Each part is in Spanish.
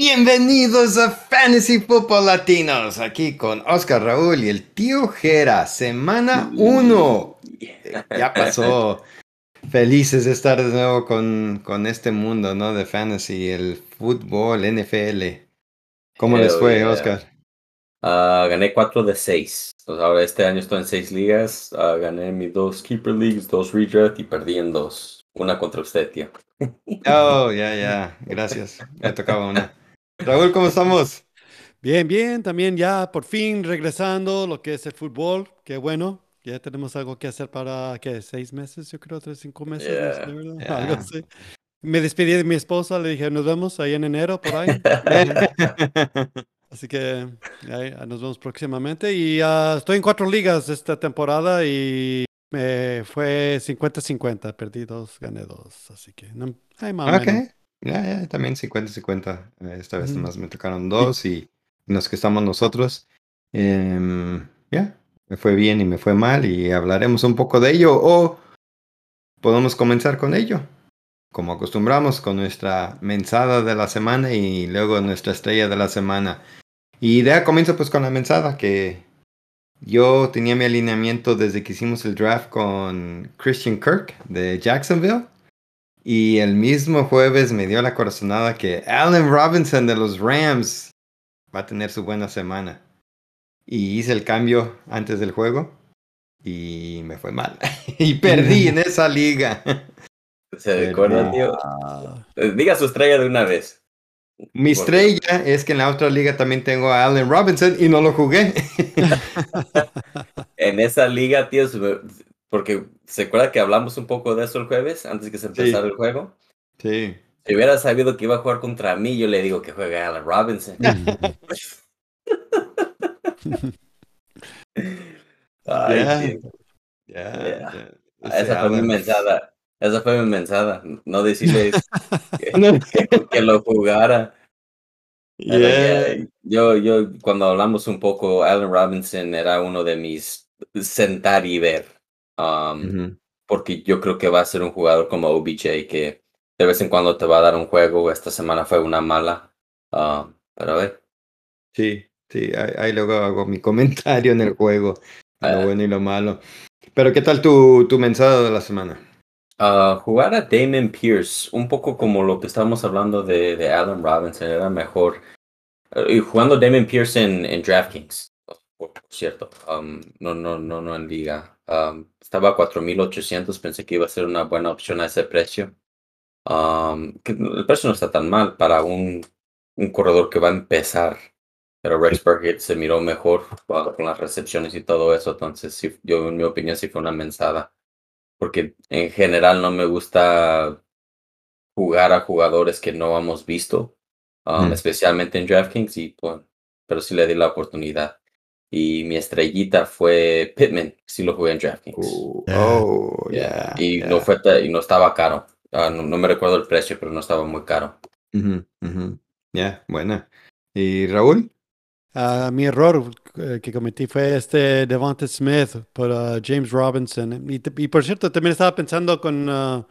Bienvenidos a Fantasy Football Latinos, aquí con Oscar Raúl y el tío Jera, semana 1. Ya pasó. Felices de estar de nuevo con, con este mundo, ¿no? De fantasy, el fútbol, NFL. ¿Cómo les fue, Oscar? Uh, gané 4 de 6. ahora este año estoy en 6 ligas. Uh, gané mis dos Keeper Leagues, dos Redraft y perdí en dos. Una contra usted, tío. Oh, ya, ya. Gracias. Me tocaba una. Raúl, ¿cómo estamos? Bien, bien. También ya por fin regresando lo que es el fútbol. Qué bueno. Ya tenemos algo que hacer para, ¿qué? ¿Seis meses? Yo creo, tres, cinco meses. Algo así. Me despedí de mi esposa, le dije, nos vemos ahí en enero, por ahí. Así que ahí, nos vemos próximamente. Y uh, estoy en cuatro ligas esta temporada y me fue 50-50. Perdí dos, gané dos. Así que, no, hay más okay. Ya, ya, también 50-50. Esta vez más me tocaron dos y los que estamos nosotros. Eh, ya, me fue bien y me fue mal y hablaremos un poco de ello o podemos comenzar con ello, como acostumbramos, con nuestra mensada de la semana y luego nuestra estrella de la semana. Y de comienzo pues con la mensada que yo tenía mi alineamiento desde que hicimos el draft con Christian Kirk de Jacksonville. Y el mismo jueves me dio la corazonada que Allen Robinson de los Rams va a tener su buena semana y hice el cambio antes del juego y me fue mal. y perdí en esa liga. Se recuerda, tío. Diga su estrella de una vez. Mi estrella es que en la otra liga también tengo a Allen Robinson y no lo jugué. en esa liga, tío, porque se acuerda que hablamos un poco de eso el jueves antes que se empezara el juego. Sí. Si hubiera sabido que iba a jugar contra mí, yo le digo que juegue a Allen Robinson. Ay, Esa fue mi mensada. Esa fue mi mensada. No decirle que, lo jugara. Yo, yo, cuando hablamos un poco, Allen Robinson era uno de mis sentar y ver. Um, porque yo creo que va a ser un jugador como OBJ que de vez en cuando te va a dar un juego. Esta semana fue una mala. Um, pero a ver. Sí, Sí, ahí, luego hago mi comentario en el juego, lo ah. bueno y lo malo. Pero ¿qué tal tu, tu mensaje de la semana? Uh, jugar a Damon Pierce, un poco como lo que estábamos hablando de, de Allen Robinson, era mejor. Uh, y jugando Damon Pierce en, en DraftKings, por, cierto, um, no, no, no, no en liga. Um, estaba a 4.800, pensé que iba a ser una buena opción a ese precio. Um, que el precio no está tan mal para un, un corredor que va a empezar pero Rex Burkhead se miró mejor con las recepciones y todo eso. Entonces, sí, yo en mi opinión sí fue una mensada. Porque en general no me gusta jugar a jugadores que no hemos visto, um, mm. especialmente en DraftKings, y, bueno, pero sí le di la oportunidad. Y mi estrellita fue Pittman, sí lo jugué en DraftKings. Uh, oh, yeah. y, No fue, y no estaba caro. Ah, no, me recuerdo el precio, pero no estaba muy caro. Ya, buena. ¿Y Raúl? Uh, mi error eh, que cometí fue este Devonta Smith por uh, James Robinson. Y, y, por cierto, también estaba pensando con uh,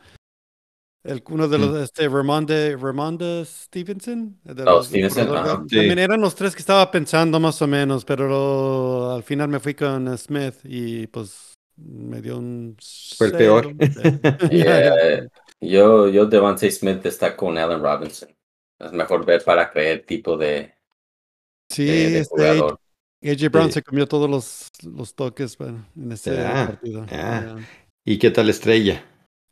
el, uno de los, mm. este, Ramonda, Stevenson. De oh, Stevenson. También eran los tres que estaba pensando más o menos, pero al final me fui con Smith y pues me dio un... Fue el peor. yeah. Yo, yo Devonta Smith está con Allen Robinson. Es mejor ver para creer tipo de Sí, este, AJ Brown se comió todos los, los toques en este partido. ¿Y qué tal estrella?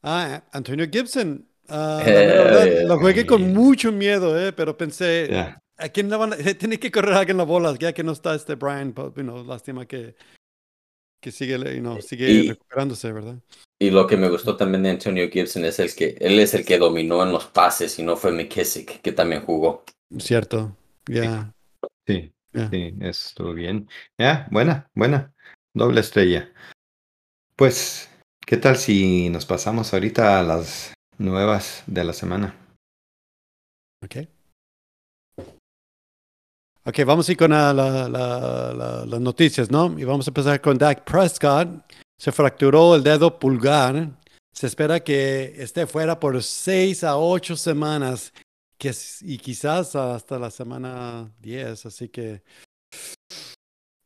Ah, Antonio Gibson. Uh, verdad, lo jugué con mucho miedo, eh, pero pensé, ¿a quién la van a, tiene que correr alguien la bola, ya que no está este Brian, you know, lástima que, que sigue, you know, sigue recuperándose, ¿verdad? Y lo que me gustó también de Antonio Gibson es el que él es el que dominó en los pases y no fue McKissick, que también jugó. Cierto, ya. Sí, sí, estuvo bien. Ya, buena, buena. Doble estrella. Pues, ¿qué tal si nos pasamos ahorita a las nuevas de la semana? Ok. Ok, vamos a ir con la, las noticias, ¿no? Y vamos a empezar con Dak Prescott. Se fracturó el dedo pulgar. Se espera que esté fuera por seis a ocho semanas que, y quizás hasta la semana 10, así que...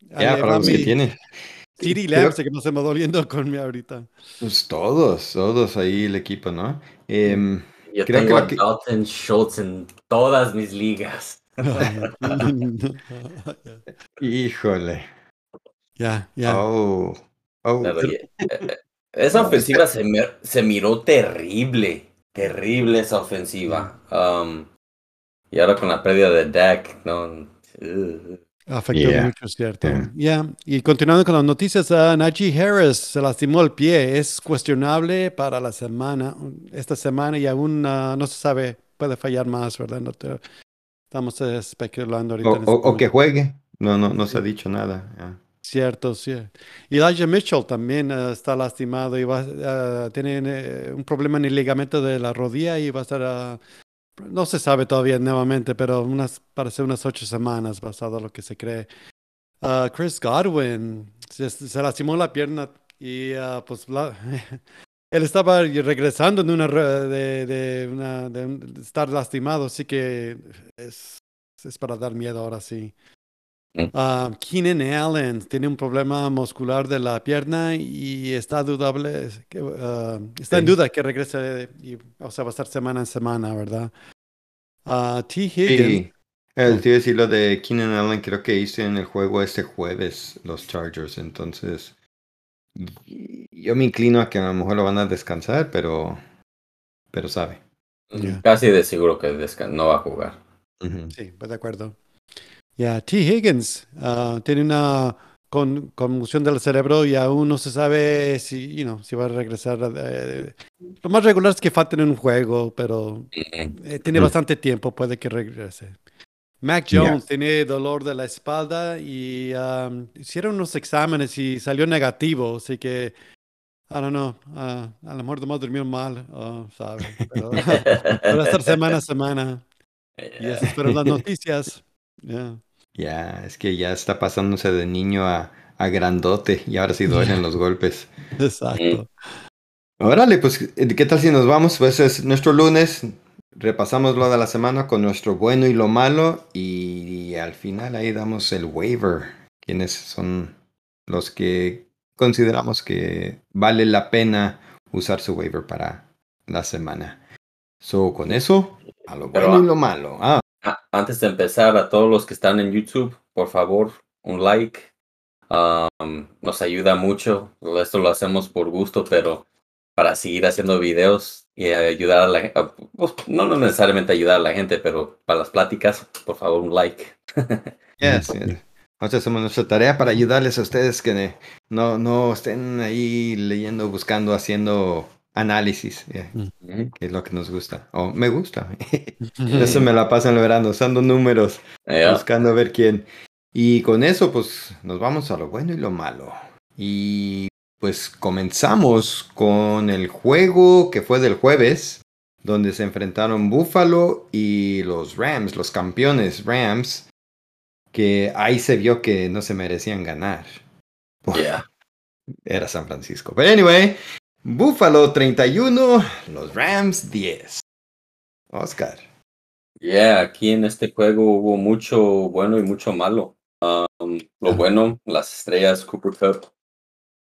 Ya, para los que tiene. Siri Labs, que nos estamos doliendo con mi ahorita. Pues todos, todos ahí el equipo, ¿no? Eh, Yo creo tengo que a Dalton Schultz en todas mis ligas. Híjole. Ya, ya. Oh. oh. Esa ofensiva se, se miró terrible. Terrible esa ofensiva. Um, y ahora con la pérdida de Dak, ¿no? Afectó mucho, cierto. Ya, y continuando con las noticias, uh, Najee Harris se lastimó el pie. Es cuestionable para la semana, esta semana, y aún uh, no se sabe, puede fallar más, ¿verdad? No estamos especulando ahorita. O, o, que juegue. No, no, no se ha dicho nada. Cierto, sí. Y Elijah Mitchell también uh, está lastimado y va, tiene eh, un problema en el ligamento de la rodilla y va a estar no se sabe todavía nuevamente, pero unas, parece unas ocho semanas basado en lo que se cree. Uh, Chris Godwin se, lastimó la pierna y uh, pues él estaba regresando de, una, de, de, una, de, estar lastimado, así que es, es para dar miedo ahora sí. Uh, Keenan Allen tiene un problema muscular de la pierna y está dudable, que, está en duda que regrese, y, o sea, va a estar semana en semana, ¿verdad? Uh, T. Higgins. Sí. El tío decir lo de Keenan Allen, creo que hice en el juego este jueves los Chargers, entonces yo me inclino a que a lo mejor lo van a descansar, pero pero sabe. Casi de seguro que no va a jugar. Sí, pues de acuerdo. Ya, T. Higgins uh, tiene una con, conmoción del cerebro y aún no se sabe si, you know, si va a regresar. Eh, lo más regular es que falten en un juego, pero eh, tiene bastante tiempo, puede que regrese. Mac Jones tiene dolor de la espalda y um, hicieron unos exámenes y salió negativo, así que, I don't know, uh, a lo mejor nomás durmió mal, uh, ¿sabe? Pero va a estar semana a semana. Y esas fueron las noticias. Yeah. Ya, es que ya está pasándose de niño a, a grandote y ahora sí duelen los golpes. Exacto. Órale, pues, ¿qué tal si nos vamos? Pues es nuestro lunes, repasamos lo de la semana con nuestro bueno y lo malo y al final ahí damos el waiver. ¿Quiénes son los que consideramos que vale la pena usar su waiver para la semana? So, con eso, a lo bueno y lo malo. Ah. Antes de empezar, a todos los que están en YouTube, por favor, un like. Um, nos ayuda mucho. Esto lo hacemos por gusto, pero para seguir haciendo videos y ayudar a la gente, pues, no necesariamente ayudar a la gente, pero para las pláticas, por favor, un like. yes, Nosotros hacemos nuestra tarea para ayudarles a ustedes que no, no estén ahí leyendo, buscando, haciendo análisis, que es lo que nos gusta. O me gusta. eso me la paso en el verano, usando números, buscando ver quién. Y con eso, pues nos vamos a lo bueno y lo malo. Y pues comenzamos con el juego que fue del jueves, donde se enfrentaron Buffalo y los Rams, los campeones Rams, que ahí se vio que no se merecían ganar. Era San Francisco. Pero anyway, Buffalo 31, los Rams 10. Oscar. Yeah, aquí en este juego hubo mucho bueno y mucho malo. Um, lo bueno, las estrellas, Cooper Cup,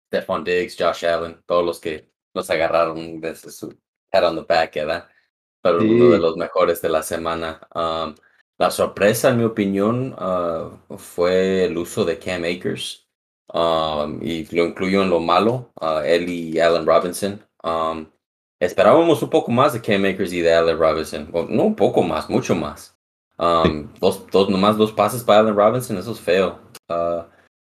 Stephon Diggs, Josh Allen, todos los que los agarraron desde su head on the back, ¿verdad? Pero uno de los mejores de la semana. Um, la sorpresa, en mi opinión, uh, fue el uso de Cam Akers. Um, y lo incluyo en lo malo, uh, él y Allen Robinson. Um, esperábamos un poco más de Cam Makers y de Allen Robinson. no un poco más, mucho más. Um, dos, dos, nomás dos pases para Allen Robinson, eso es feo. Uh,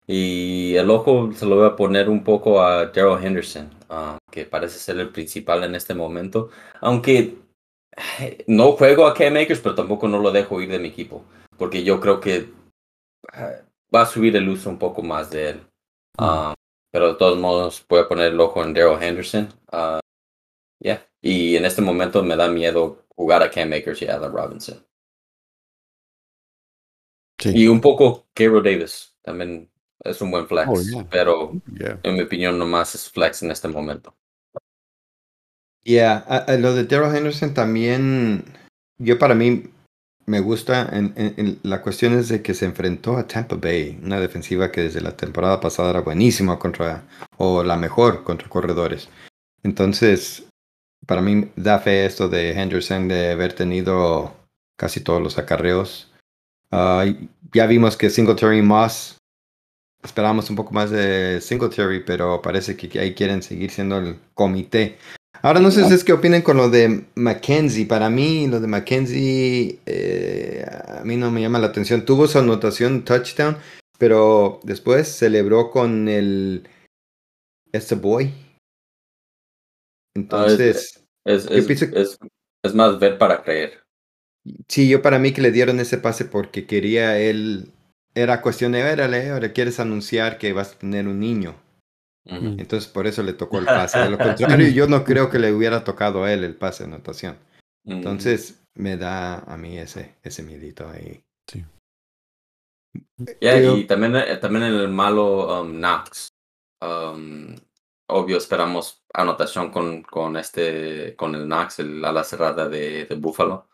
y el ojo se lo voy a poner un poco a Daryl Henderson, que parece ser el principal en este momento. Aunque no juego a Cam Makers, pero tampoco no lo dejo ir de mi equipo. Porque yo creo que va a subir el uso un poco más de él. Um, pero de todos modos, voy a poner el ojo en Daryl Henderson. Uh, yeah. Y en este momento me da miedo jugar a Cam Makers y a Adam Robinson. Y un poco Gabriel Davis. También es un buen flex. Oh, pero en mi opinión, nomás es flex en este momento. Yeah, lo de Daryl Henderson también yo para mí me gusta, en, la cuestión es de que se enfrentó a Tampa Bay, una defensiva que desde la temporada pasada era buenísima contra, o la mejor contra corredores. Entonces, para mí da fe esto de Henderson de haber tenido casi todos los acarreos. Ah, ya vimos que Singletary y Moss esperábamos un poco más de Singletary, pero parece que ahí quieren seguir siendo el comité. Ahora no sé si es que opinen con lo de Mackenzie. Para mí, lo de Mackenzie eh, a mí no me llama la atención. Tuvo su anotación touchdown, pero después celebró con el este boy. Entonces, es, es, más ver para creer. Sí, yo para mí que le dieron ese pase porque quería él. Era cuestión de, verle, ahora quieres anunciar que vas a tener un niño. Entonces por eso le tocó el pase. De lo contrario, yo no creo que le hubiera tocado a él el pase de anotación. Entonces me da a mí ese, ese miedito ahí. Sí. y también, eh, también el malo um, Knox. Um, obvio, esperamos anotación con, con este, con el Knox, el ala cerrada de, de Buffalo.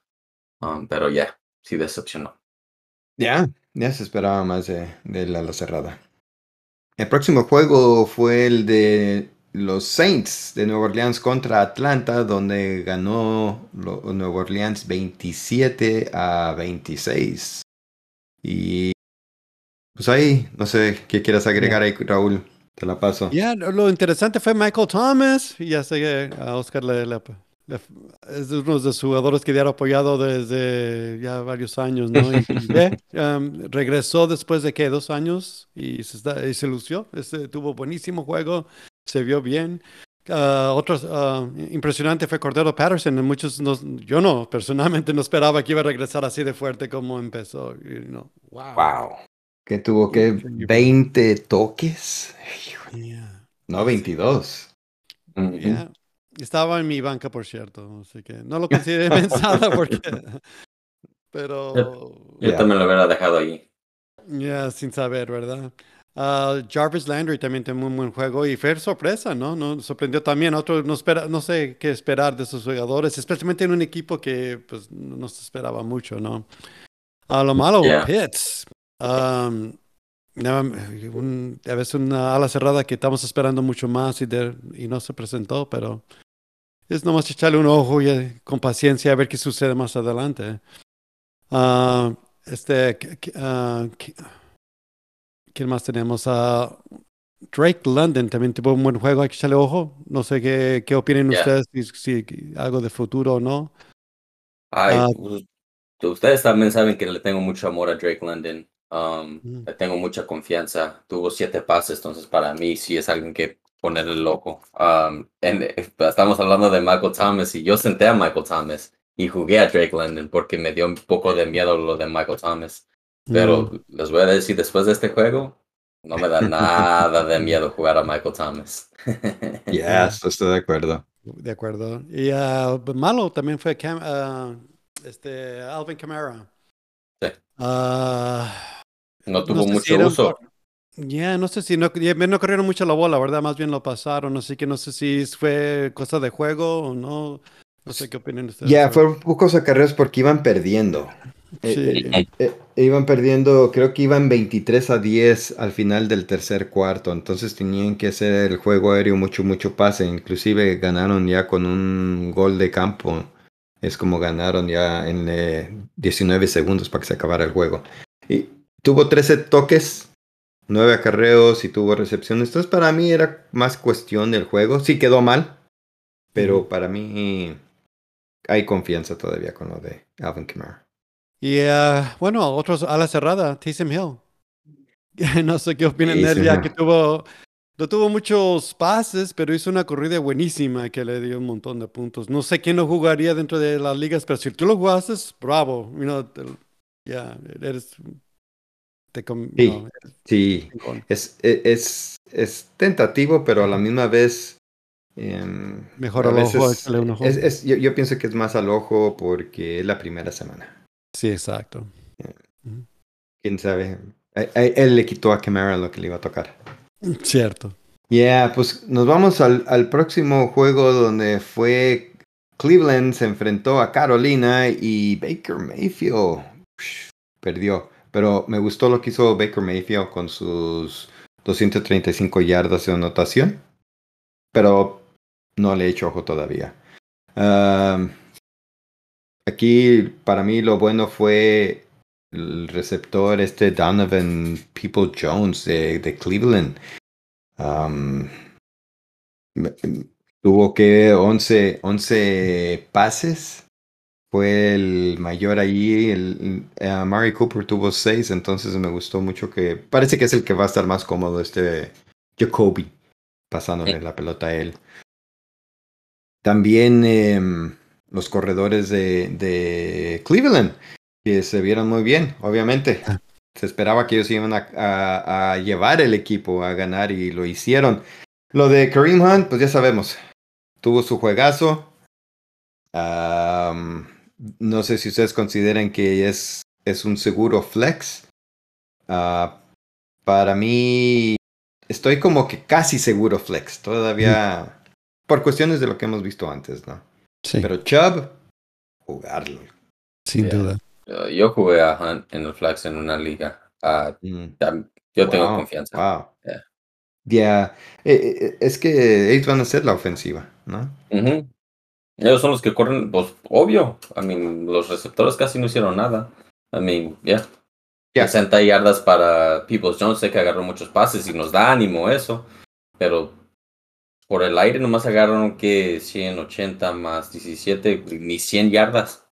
Um, pero ya, sí decepcionó. Ya, ya se esperaba más de, de la ala cerrada. El próximo juego fue el de los Saints de Nueva Orleans contra Atlanta, donde ganó Nueva Orleans 27 a 26. Y pues ahí, no sé qué quieras agregar ahí, Raúl. Te la paso. Ya, lo interesante fue Michael Thomas. Ya sé a Oscar le, es uno de los jugadores que había apoyado desde ya varios años, ¿no? Y, um, regresó después de que dos años y se, se lució. Este, tuvo buenísimo juego, se vio bien. Uh, otro uh, impresionante fue Cordero Patterson. Muchos yo no, personalmente no esperaba que iba a regresar así de fuerte como empezó. wow. wow. Que tuvo que 20 toques. No, 22. Estaba en mi banca, por cierto, así que no lo consideré pensada porque... Pero... Yo, también lo hubiera dejado ahí. Ya, sin saber, ¿verdad? Uh, Jarvis Landry también tiene un buen juego y fue sorpresa, ¿no? ¿no? Sorprendió también. Otro, no, espera, no sé qué esperar de esos jugadores, especialmente en un equipo que pues, no se esperaba mucho, ¿no? A lo malo, Pitts. Um, a veces una ala cerrada que estamos esperando mucho más y, y no se presentó, pero es nomás echarle un ojo y eh, con paciencia a ver qué sucede más adelante. Uh, este, uh, ¿quién más tenemos? Uh, Drake London también tuvo un buen juego, hay que echarle ojo. No sé qué, qué opinan ustedes, si, algo de futuro o no. Ay, ustedes también saben que le tengo mucho amor a Drake London. Um, mm. Le tengo mucha confianza. Tuvo siete pases, entonces para mí sí es alguien que ponerle loco. Um, en, estamos hablando de Michael Thomas y yo senté a Michael Thomas y jugué a Drake London porque me dio un poco de miedo lo de Michael Thomas. Pero mm. les voy a decir, después de este juego, no me da nada de miedo jugar a Michael Thomas. Ya, estoy de acuerdo. De acuerdo. Y uh, malo también fue uh, este, Alvin Kamara. Sí. Uh, no tuvo mucho uso. Ya, no sé si no, no corrieron mucho la bola, ¿verdad? Más bien lo pasaron, así que no sé si fue cosa de juego o no. No sé qué opinan ustedes. Ya, fueron pocos acarreos porque iban perdiendo. Eh, sí. Eh, eh, iban perdiendo, creo que iban 23 a 10 al final del tercer cuarto, entonces tenían que hacer el juego aéreo mucho, mucho pase, inclusive ganaron ya con un gol de campo, es como ganaron ya en 19 segundos para que se acabara el juego. Y tuvo 13 toques, nueve acarreos y tuvo recepciones. Entonces para mí era más cuestión del juego. Sí quedó mal, pero para mí hay confianza todavía con lo de Alvin Kamara. Y uh, bueno, otros a la cerrada, Taysom Hill. no sé qué opinan de él, ya que tuvo, no tuvo muchos pases, pero hizo una corrida buenísima que le dio un montón de puntos. No sé quién lo jugaría dentro de las ligas, pero si tú lo jugaste, bravo. ya, eres sí, sí. Es, e, es, es, tentativo, pero a la misma vez... Em, Mejor al ojo, Es, yo, yo, pienso que es más al ojo porque es la primera semana. Sí, exacto. Quién sabe. él le quitó a Camara lo que le iba a tocar. Cierto. Yeah, pues nos vamos al, al próximo juego donde fue Cleveland se enfrentó a Carolina y Baker Mayfield perdió. Pero me gustó lo que hizo Baker Mayfield con sus 235 yardas de anotación. Pero no le he hecho ojo todavía. aquí para mí lo bueno fue el receptor este Donovan People Jones de, Cleveland. tuvo que 11, 11 pases. Fue el mayor allí. El, uh, Mari Cooper tuvo 6, entonces me gustó mucho que... Parece que es el que va a estar más cómodo este Jacoby, pasándole la pelota a él. También em, los corredores de, de Cleveland que se vieron muy bien, obviamente. Ah. Se esperaba que ellos iban a, llevar el equipo a ganar y lo hicieron. Lo de Kareem Hunt, pues ya sabemos, tuvo su juegazo. No sé si ustedes consideran que es, es un seguro flex. Ah, para mí, estoy como que casi seguro flex. Todavía, por cuestiones de lo que hemos visto antes, ¿no? Sí. Pero Chubb, jugarlo. Sin duda. Yo jugué a Hunt en el Flax en una liga. Ah, mm. yo tengo confianza. Wow. Ya, eh, eh, eh, es que ellos van a ser la ofensiva, ¿no? Ellos son los que corren, pues obvio. I mean, los receptores casi no hicieron nada. I mean, ya. Yeah. 60 yardas para Peoples Jones, sé que agarró muchos pases y nos da ánimo eso. Pero por el aire nomás agarraron que 180 más 17, ni 100 yardas.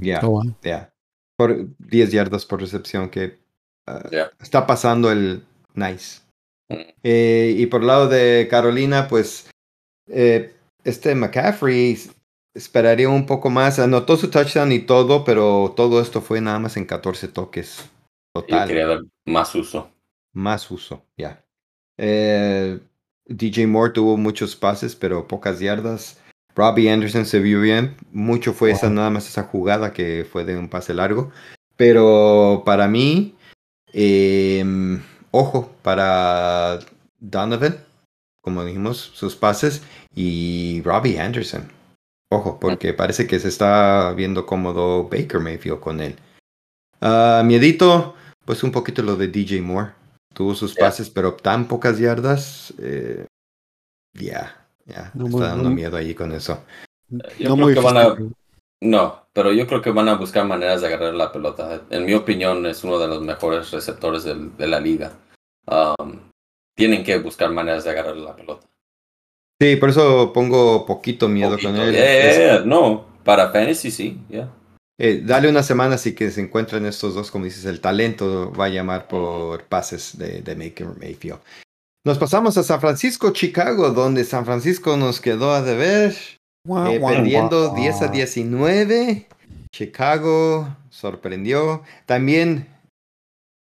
Ya, oh, ya. Por 10 yardas por recepción que ah, está pasando el nice. Mm. Eh, y por el lado de Carolina, pues eh, este McCaffrey esperaría un poco más. Anotó su touchdown y todo, pero todo esto fue nada más en 14 toques. Total. quería dar más uso. Más uso, ya. Eh, DJ Moore tuvo muchos pases, pero pocas yardas. Robbie Anderson se vio bien. Mucho fue esa, nada más esa jugada que fue de un pase largo. Pero para mí, em, ojo, para Donovan, como dijimos, sus pases y Robbie Anderson. Ojo, porque parece que se está viendo cómodo Baker Mayfield con él. Uh, miedito, pues un poquito lo de DJ Moore. Tuvo sus pases, pero tan pocas yardas. Eh, ya, ya, no está dando miedo ahí con eso. no, muy que van a, no, pero yo creo que van a buscar maneras de agarrar la pelota. En mi opinión, es uno de los mejores receptores de la liga. Um, tienen que buscar maneras de agarrar la pelota. Sí, por eso pongo poquito miedo con él. no, para fantasy sí, ya. Eh, dale una semana así que se encuentran estos dos, como dices, el talento va a llamar por pases de, de Maker Mayfield. Nos pasamos a San Francisco, Chicago, donde San Francisco nos quedó a deber, eh, perdiendo 10 a 19. Chicago sorprendió. También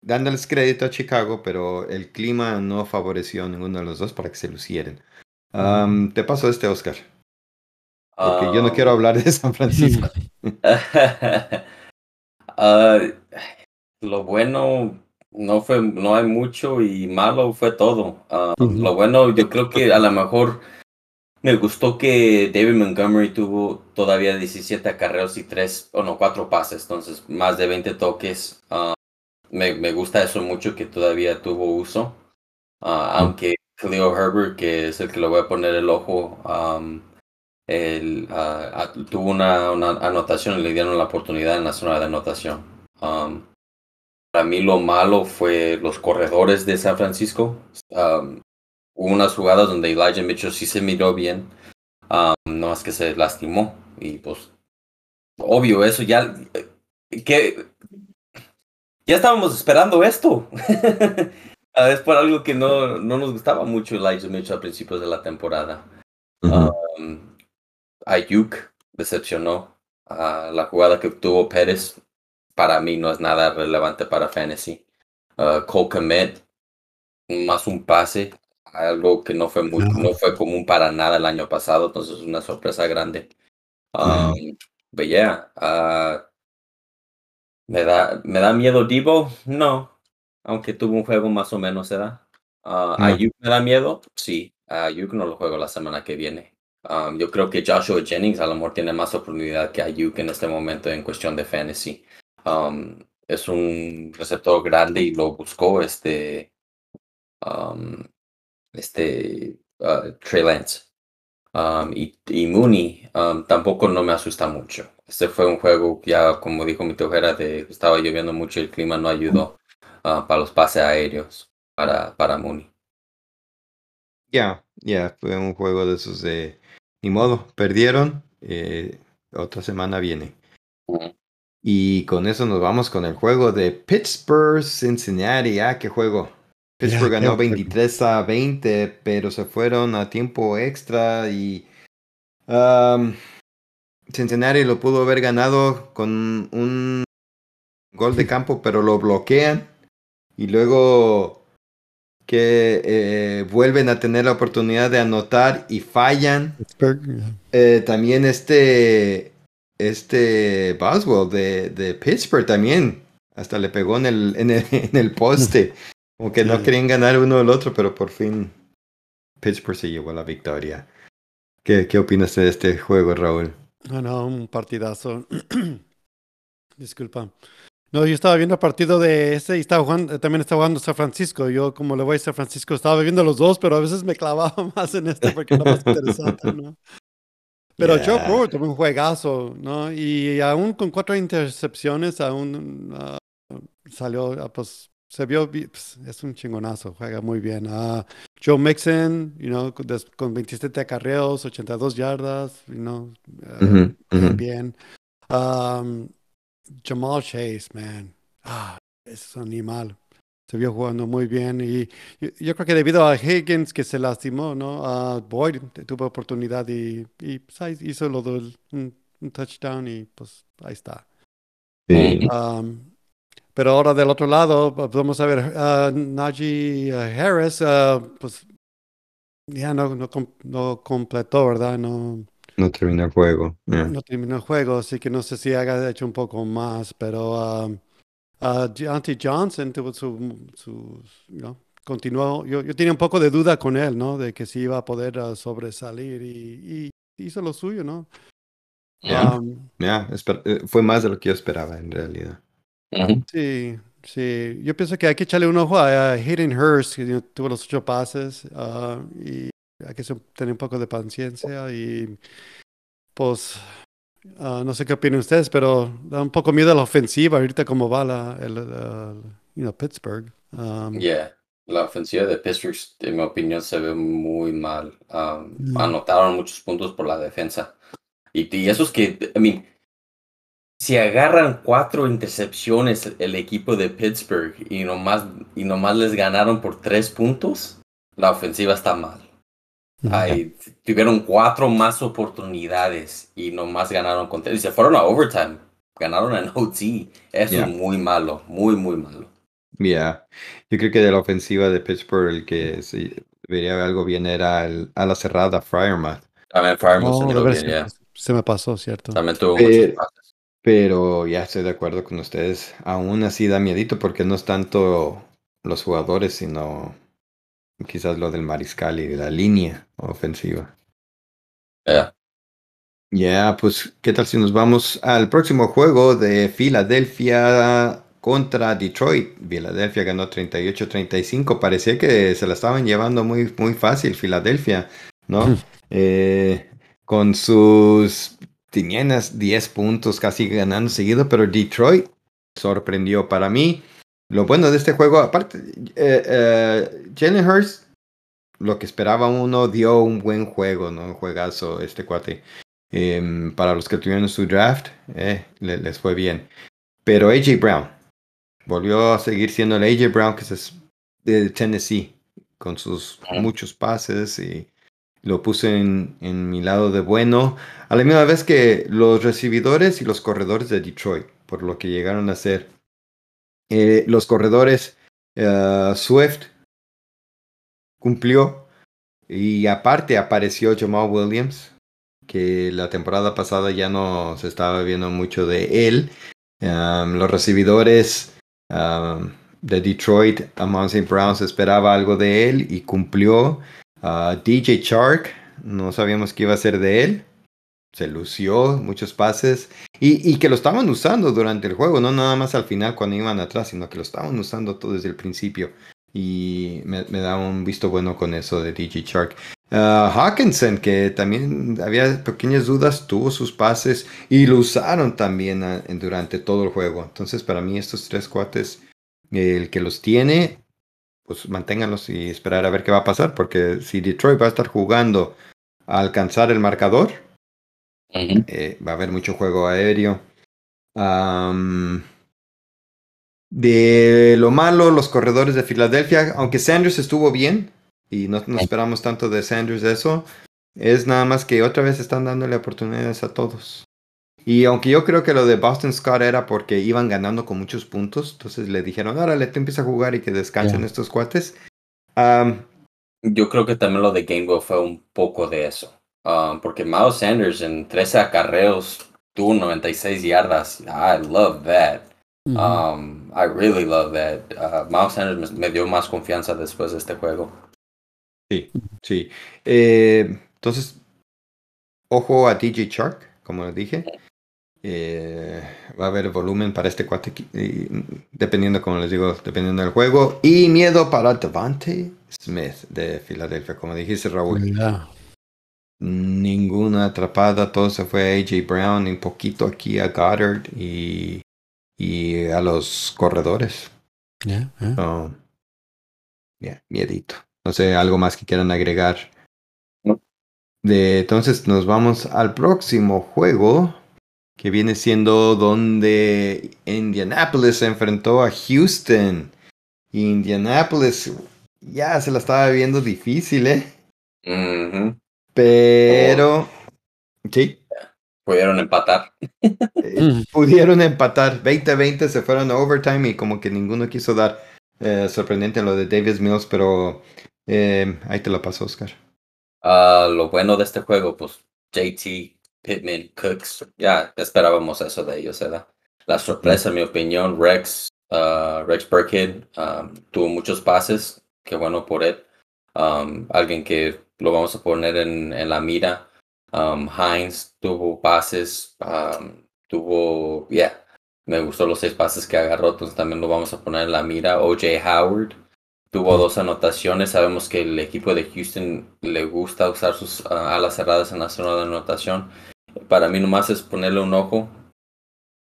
dándoles crédito a Chicago, pero el clima no favoreció a ninguno de los dos para que se lucieran. te paso este, Oscar. Porque yo no quiero hablar de San Francisco. Lo bueno no fue, no hay mucho y malo fue todo. Lo bueno, yo creo que a lo mejor me gustó que David Montgomery tuvo todavía 17 acarreos y 3, o no, 4 pases, entonces más de 20 toques. Ah, me, me, gusta eso mucho que todavía tuvo uso. Uh, aunque Cleo Herbert, que es el que le voy a poner el ojo, um, tuvo una, una, anotación y le dieron la oportunidad en la zona de anotación. Um, para mí lo malo fue los corredores de San Francisco. hubo unas jugadas donde Elijah Mitchell sí se miró bien, no más que se lastimó. Y pues, obvio, eso ya. que Ya estábamos esperando esto. es por algo que no, no nos gustaba mucho Elijah Mitchell a principios de la temporada. Ayuk decepcionó. a la jugada que tuvo Pérez para mí no es nada relevante para fantasy. Uh, Cole Komet, más un pase, algo que no fue muy, no fue común para nada el año pasado, entonces es una sorpresa grande. Um, yeah, uh, me da, me da miedo Divo, no, aunque tuvo un juego más o menos, ¿verdad? Uh, Ayuk me da miedo, sí, Ayuk no lo juego la semana que viene. Um, yo creo que Joshua Jennings a lo mejor tiene más oportunidad que Ayuk en este momento en cuestión de fantasy. Um, es un receptor grande y lo buscó este, um, este uh, Trey Lance. Um, y, y, Mooney um, tampoco no me asusta mucho. Este fue un juego que ya, como dijo mi tojera, de estaba lloviendo mucho y el clima no ayudó uh, para los pases aéreos para, para Mooney. Ya, ya, fue un juego de esos de ni modo, perdieron. Eh, otra semana viene. Y con eso nos vamos con el juego de Pittsburgh Cincinnati. Ah, qué juego. Pittsburgh ganó 23 a 20, pero se fueron a tiempo extra y um, Cincinnati lo pudo haber ganado con un gol de campo, pero lo bloquean y luego que eh, vuelven a tener la oportunidad de anotar y fallan. Eh, también este este Boswell de, de, Pittsburgh también hasta le pegó en el, en el, en el poste. Como que no querían ganar uno al otro, pero por fin Pittsburgh se llevó la victoria. ¿Qué, qué opinas de este juego, Raúl? Ah, no, un partidazo. Disculpa. No, yo estaba viendo el partido de ese y estaba jugando, también estaba jugando San Francisco. Yo, como le voy a San Francisco, estaba viendo los dos, pero a veces me clavaba más en este porque era más interesante, ¿no? Pero yeah. Joe Burrow tuvo un juegazo, ¿no? Y aún con cuatro intercepciones, aún uh, salió, uh, pues se vio, pues, es un chingonazo, juega muy bien. Uh, Joe Mixon, you know, con, con 27 acarreos, 82 yardas, you know, uh, mm -hmm, bien. Um, Jamal Chase, man, ah, es un animal. Se vio jugando muy bien y yo, yo, creo que debido a Higgins que se lastimó, ¿no? Uh, Boyd tuvo oportunidad y, y pues, hizo lo del un, un, touchdown y pues ahí está. Sí. Um, pero ahora del otro lado, vamos a ver, uh, Najee Harris, uh, pues ya no, no, no, completó, ¿verdad? No, no terminó el juego. Yeah. No terminó el juego, así que no sé si haga hecho un poco más, pero uh, Deontay Johnson tuvo su, su you know, continuó, yo, yo, tenía un poco de duda con él, ¿no? De que si iba a poder uh, sobresalir y, y, hizo lo suyo, ¿no? Yeah. Um, yeah. fue más de lo que yo esperaba en realidad. Sí, sí. Yo pienso que hay que echarle un ojo a, a Hayden Hurst, que tuvo los ocho pases, uh, y hay que tener un poco de paciencia y pues uh, no sé qué opinan ustedes, pero da un poco miedo a la ofensiva ahorita como va la, el, uh, you know, Pittsburgh. Um, yeah. La ofensiva de Pittsburgh, en mi opinión, se ve muy mal. Um, mm. Anotaron muchos puntos por la defensa. Y, y eso es que, I mean, si agarran cuatro intercepciones el equipo de Pittsburgh y nomás, y nomás les ganaron por tres puntos, la ofensiva está mal. Ay, tuvieron cuatro más oportunidades y nomás ganaron con tres. Y se fueron a overtime. Ganaron en OT. Eso yeah. es muy malo, muy, muy malo. Yeah. Yo creo que de la ofensiva de Pittsburgh el que sí, vería algo bien era el, a la cerrada Fryermuth. También Fryermuth oh, se, yeah. se me pasó, ¿cierto? También tuvo pases. Pero ya estoy de acuerdo con ustedes. Aún así da miedito porque no es tanto los jugadores, sino quizás lo del mariscal y de la línea ofensiva. Ya. Yeah. Pues, ¿qué tal si nos vamos al próximo juego de Filadelfia contra Detroit? Filadelfia ganó 38-35. Parecía que se la estaban llevando muy, muy fácil Filadelfia, ¿no? eh, con sus teníanas 10 puntos casi ganando seguido, pero Detroit sorprendió para mí. Lo bueno de este juego, aparte, eh, eh, Jalen Hurst, lo que esperaba uno, dio un buen juego, ¿no? Un juegazo este cuate. Eh, para los que tuvieron su draft, eh, les fue bien. Pero AJ Brown volvió a seguir siendo el AJ Brown que es de Tennessee, con sus muchos pases y lo puse en, en, mi lado de bueno. A la misma vez que los recibidores y los corredores de Detroit, por lo que llegaron a ser. Eh, los corredores uh, Swift cumplió y aparte apareció Jamal Williams, que la temporada pasada ya no se estaba viendo mucho de él. Um, los recibidores um, de Detroit, Amon St. Brown se esperaba algo de él y cumplió. DJ Chark no sabíamos qué iba a ser de él. Se lució, muchos pases, y, que lo estaban usando durante el juego, no nada más al final cuando iban atrás, sino que lo estaban usando todo desde el principio. Y me, da un visto bueno con eso de DJ Shark. Uh, Hawkinson, que también había pequeñas dudas, tuvo sus pases y lo usaron también ah, durante todo el juego. Entonces, para mí, estos tres cuates, el que los tiene, pues manténganlos y esperar a ver qué va a pasar, porque si Detroit va a estar jugando a alcanzar el marcador, eh, va a haber mucho juego aéreo. de lo malo, los corredores de Filadelfia, aunque Sanders estuvo bien y no, no esperamos tanto de Sanders eso, es nada más que otra vez están dándole oportunidades a todos. Y aunque yo creo que lo de Boston Scott era porque iban ganando con muchos puntos, entonces le dijeron, órale, te empieza a jugar y que descansen estos cuates. yo creo que también lo de Gainwell fue un poco de eso. porque Miles Sanders en 13 acarreos tuvo 96 yardas. I love that. um, I really love that. Uh, Miles Sanders me, dio más confianza después de este juego. Sí, sí. Eh, entonces, ojo a DJ Shark, como dije. Eh, va a haber volumen para este cuate, dependiendo, como les digo, dependiendo del juego. Y miedo para Devante Smith de Filadelfia, como dijiste, Raúl. Ninguna atrapada, todo se fue a AJ Brown, un poquito aquí a Goddard y, y a los corredores. Ya, yeah, miedito. No sé, algo más que quieran agregar. De, entonces nos vamos al próximo juego que viene siendo donde Indianapolis se enfrentó a Houston. Indianapolis ya se la estaba viendo difícil, ¿eh? Pero... Sí. Pudieron empatar. Eh, pudieron empatar. 20-20 se fueron a overtime y como que ninguno quiso dar. Eh, sorprendente lo de Davis Mills, pero eh, ahí te lo paso, Oscar. Ah, lo bueno de este juego, pues JT Pittman, Cooks, ya esperábamos eso de ellos, ¿verdad? La sorpresa, en mi opinión, Rex, uh, Rex Burkhead um, tuvo muchos pases, qué bueno por él. Um, alguien que lo vamos a poner en, en la mira. Um, Hines tuvo pases, tuvo, yeah, me gustó los seis pases que agarró, entonces también lo vamos a poner en la mira. OJ Howard tuvo dos anotaciones. Sabemos que el equipo de Houston le gusta usar sus uh, alas cerradas en la zona de anotación. Para mí nomás es ponerle un ojo.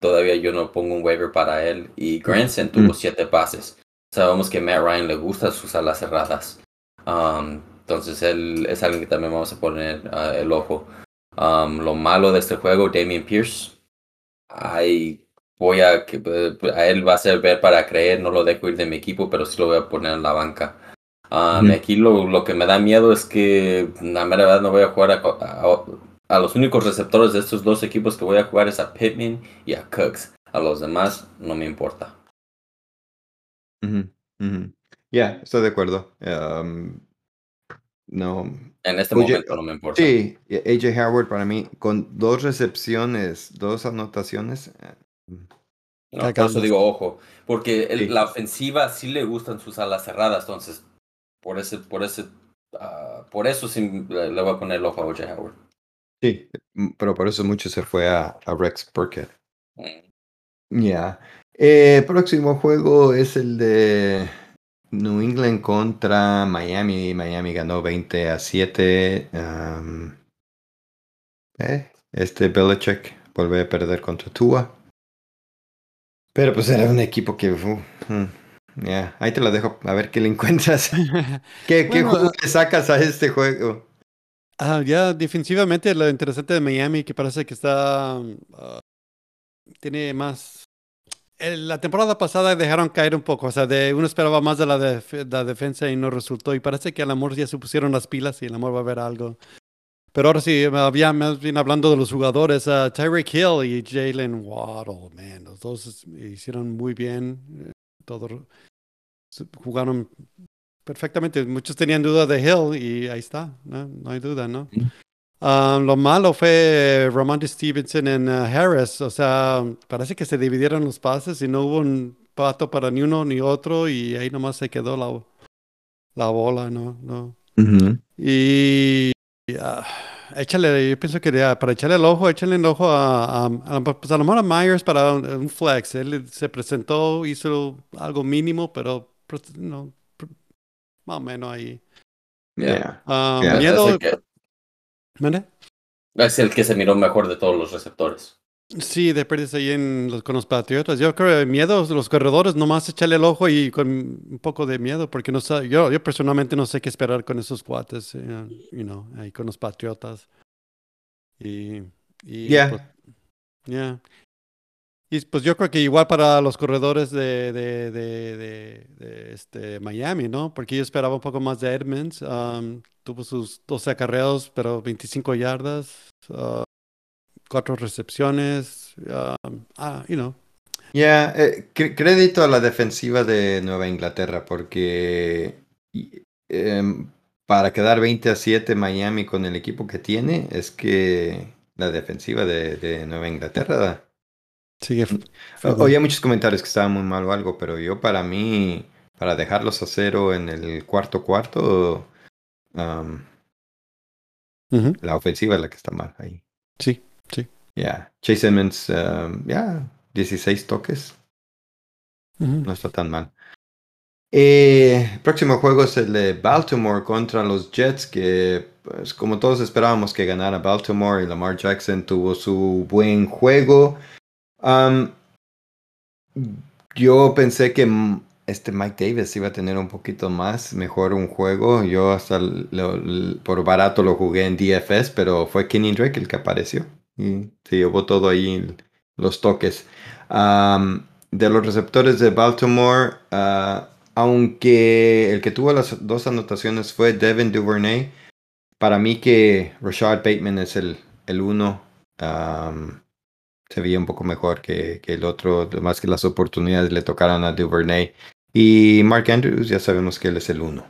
Todavía yo no pongo un waiver para él. Y Granson tuvo mm. siete pases. Sabemos que Matt Ryan le gusta sus alas cerradas. Um, entonces él es alguien que también vamos a poner uh, el ojo. Um, lo malo de este juego, Damian Pierce. Ay, voy a que a él va a ser ver para creer, no lo dejo ir de mi equipo, pero sí lo voy a poner en la banca. Um, Aquí lo, lo, que me da miedo es que la verdad no voy a jugar a, a los únicos receptores de estos dos equipos que voy a jugar es a Pittman y a Cooks. A los demás no me importa. Ya, estoy de acuerdo. no. En este momento no me importa. Sí, AJ Howard para mí, con dos recepciones, dos anotaciones. No, por eso digo ojo, porque la ofensiva sí le gustan sus alas cerradas, entonces por ese, por ese, ah, por eso sí le, voy a poner el ojo a AJ Howard. Sí, mm, pero por eso mucho se fue a, Rex Burkett. Mm. Ya. Eh, próximo juego es el de New England contra Miami. Miami ganó 20 a 7. eh, este Belichick vuelve a perder contra Tua. Pero pues era un equipo que... Mm, ya, ahí te lo dejo, a ver qué le encuentras. ¿Qué, ¿qué juego le sacas a este juego? Ah, ya, defensivamente lo interesante de Miami que parece que está. Ah, tiene más. la temporada pasada dejaron caer un poco, o sea, de, uno esperaba más de la, la, defensa y no resultó. Y parece que al amor ya se pusieron las pilas y el amor va a ver algo. Pero ahora sí, había más bien hablando de los jugadores, uh, Tyreek Hill y Jalen Waddle, man, los dos hicieron muy bien. Eh, todos jugaron perfectamente. Muchos tenían duda de Hill y ahí está, no, hay duda, ¿no? Ah, lo malo fue Ramondre Stevenson en uh, Harris, o sea, parece que se dividieron los pases y no hubo un pato para ni uno ni otro y ahí nomás se quedó la, la bola, ¿no? no. Y, échale, yo pienso que para echarle el ojo, échale el ojo a, a, a, pues a lo mejor a Myers para un, flex. Él se presentó, hizo algo mínimo, pero pues, no, más o menos ahí. Yeah. Um, miedo. Es el, que, es el que se miró mejor de todos los receptores. Sí, de perdiz ahí en los, con los Patriotas. Yo creo que miedo, los corredores, nomás echarle el ojo y con un poco de miedo, porque no yo, yo personalmente no sé qué esperar con esos cuates, you know, ahí con los Patriotas. Y. y yeah. Pues, y pues yo creo que igual para los corredores de, de, de, este, Miami, ¿no? Porque yo esperaba un poco más de Edmonds. Um, tuvo sus 12 acarreos, pero 25 yardas. Uh, cuatro recepciones, ah, you know. Ya, eh, crédito a la defensiva de Nueva Inglaterra, porque em, para quedar 20 a 7 Miami con el equipo que tiene, es que la defensiva de, Nueva Inglaterra. Sigue. Oía muchos comentarios que estaba muy mal o algo, pero yo para mí, para dejarlos a cero en el cuarto cuarto, um, la ofensiva es la que está mal ahí. Sí. Ya, Chase Edmonds, um, ya, 16 toques. No está tan mal. Eh, próximo juego es el de Baltimore contra los Jets, que pues, como todos esperábamos que ganara Baltimore y Lamar Jackson tuvo su buen juego. Um, yo pensé que este Mike Davis iba a tener un poquito más, mejor un juego. Yo hasta por barato lo jugué en DFS, pero fue Kenny Drake el que apareció y se llevó todo ahí los toques. de los receptores de Baltimore, ah, aunque el que tuvo las dos anotaciones fue Devin Duvernay, para mí que Rashad Bateman es el, el uno. se veía un poco mejor que, que, el otro, más que las oportunidades le tocaran a Duvernay. Y Mark Andrews, ya sabemos que él es el uno.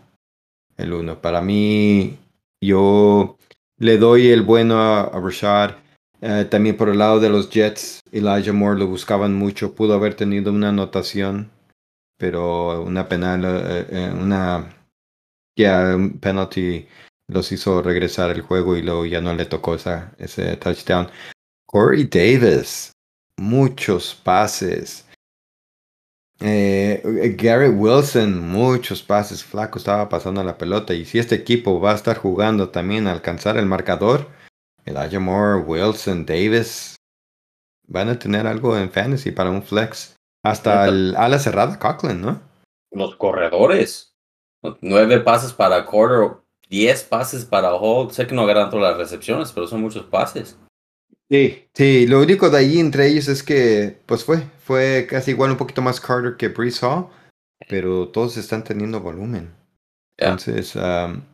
El uno. Para mí, yo le doy el bueno a, a Rashad. Eh, también por el lado de los Jets, Elijah Moore lo buscaban mucho. Pudo haber tenido una anotación, pero una penal, eh, eh, una yeah, penalty los hizo regresar el juego y luego ya no le tocó esa, ese touchdown. Corey Davis, muchos pases. Garrett Wilson, muchos pases. Flaco estaba pasando la pelota. Y si este equipo va a estar jugando también a alcanzar el marcador, Elijah Moore, Wilson, Davis van a tener algo en fantasy para un flex. Hasta el ala cerrada, Coughlin, ¿no? Los corredores. Nueve pases para Corder, diez pases para Hall. Sé que no agarran todas las recepciones, pero son muchos pases. Sí, sí, lo único de ahí entre ellos es que, pues fue, fue casi igual un poquito más Carter que Brees Hall, pero todos están teniendo volumen. Entonces,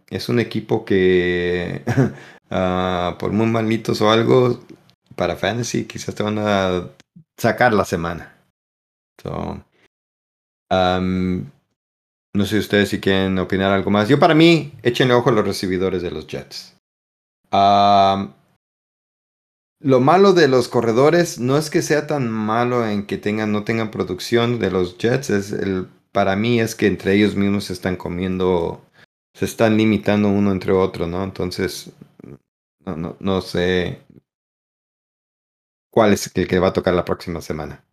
es un equipo que Ah, por muy malitos o algo, para fantasy quizás te van a sacar la semana. no sé ustedes si quieren opinar algo más. Yo para mí, echen ojo a los recibidores de los Jets. lo malo de los corredores no es que sea tan malo en que tengan, no tengan producción de los Jets. Es el, para mí es que entre ellos mismos se están comiendo, se están limitando uno entre otro, ¿no? Entonces, no, no, no sé cuál es el que va a tocar la próxima semana.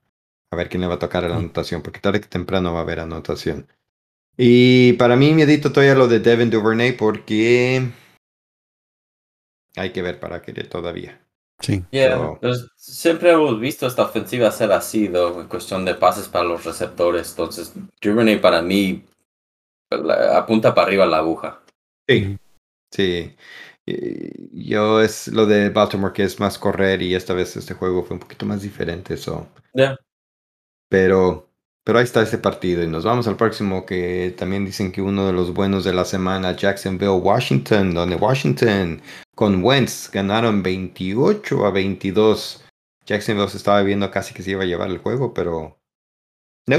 A ver quién le va a tocar a la anotación, porque tarde que temprano va a haber anotación. Y para mí, me edito todavía lo de Devin Duvernay porque hay que ver para qué todavía. Sí. Pues, siempre hemos visto esta ofensiva ser así, en cuestión de pases para los receptores. Entonces, Duvernay para mí apunta para arriba la aguja. Sí. Sí. Yo es lo de Baltimore que es más correr y esta vez este juego fue un poquito más diferente. eso Pero, pero ahí está ese partido y nos vamos al próximo que también dicen que uno de los buenos de la semana, Jacksonville, Washington, donde Washington con Wentz ganaron 28 a 22. Jacksonville se estaba viendo casi que se iba a llevar el juego, pero no,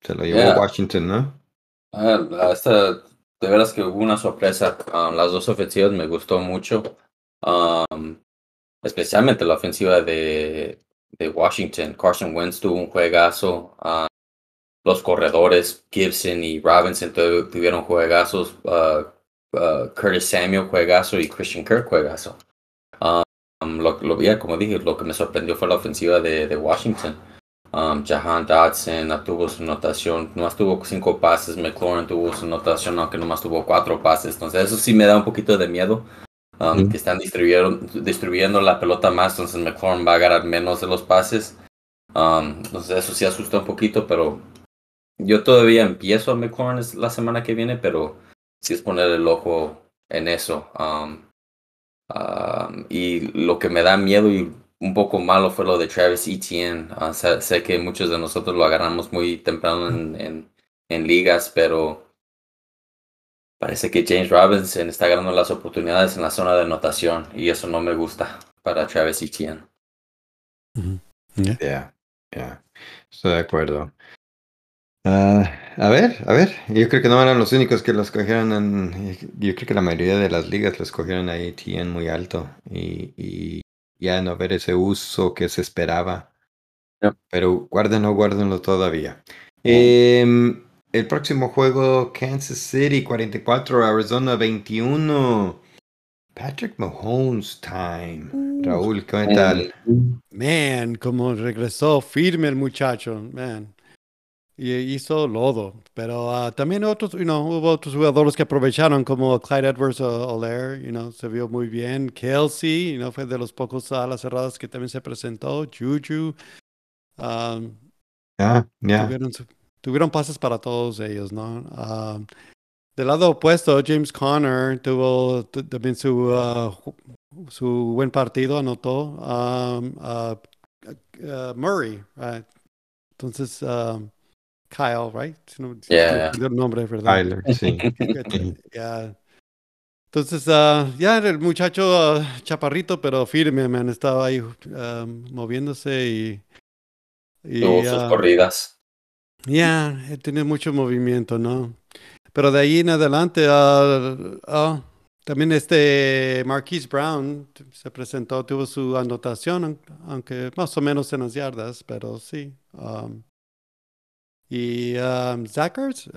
se lo llevó Washington, ¿no? Ah, esta de veras que hubo una sorpresa. Um, las dos ofensivas me gustó mucho. Especialmente la ofensiva de, de, Washington. Carson Wentz tuvo un juegazo. Uh, los corredores Gibson y Robinson tuvieron juegazos. Uh, Curtis Samuel juegazo y Christian Kirk juegazo. Lo, lo, como dije, lo que me sorprendió fue la ofensiva de, de Washington. Um, Jahan Dodson tuvo su notación, nomás tuvo cinco pases, McLaurin tuvo su notación, aunque nomás tuvo cuatro pases. Entonces eso sí me da un poquito de miedo. Um, que están distribuyendo, la pelota más, entonces McLaurin va a agarrar menos de los pases. Um, entonces eso sí asusta un poquito, pero yo todavía empiezo a McLaurin la semana que viene, pero sí es poner el ojo en eso. Um, y lo que me da miedo y un poco malo fue lo de Travis Etienne. Uh, sé, que muchos de nosotros lo agarramos muy temprano en, en ligas, pero Parece que James Robinson está ganando las oportunidades en la zona de anotación y eso no me gusta para Travis Etienne. Ya, ya, estoy de acuerdo. Ah, a ver, a ver, yo creo que no eran los únicos que los cogieron en, yo creo que la mayoría de las ligas los cogieron a Etienne muy alto y, y ya no ver ese uso que se esperaba. Pero guárdenlo, guárdenlo todavía. Eh, el próximo juego, Kansas City 44, Arizona 21. Patrick Mahomes time. Raúl, ¿qué tal? Man, como regresó firme el muchacho, man. Y hizo lodo. Pero uh, también otros, you know, hubo otros jugadores que aprovecharon, como Clyde Edwards Olaire, you know, se vio muy bien. Kelsey, you know, fue de los pocos alas cerradas que también se presentó. Juju. Um, ya, ya tuvieron pases para todos ellos, ¿no? Ah, del lado opuesto, James Conner tuvo también su, ah, su buen partido, anotó. Um, Murray, right? Entonces, Kyle, right? No, yeah. El nombre, ¿verdad? Kyler, sí. yeah. Entonces, ya el muchacho chaparrito, pero firme, man, estaba ahí moviéndose y... y Tuvo sus corridas. Ya, yeah, tiene mucho movimiento, ¿no? Pero de ahí en adelante, uh, también este Marquise Brown se presentó, tuvo su anotación, aunque más o menos en las yardas, pero sí. Um, y um, Zachars,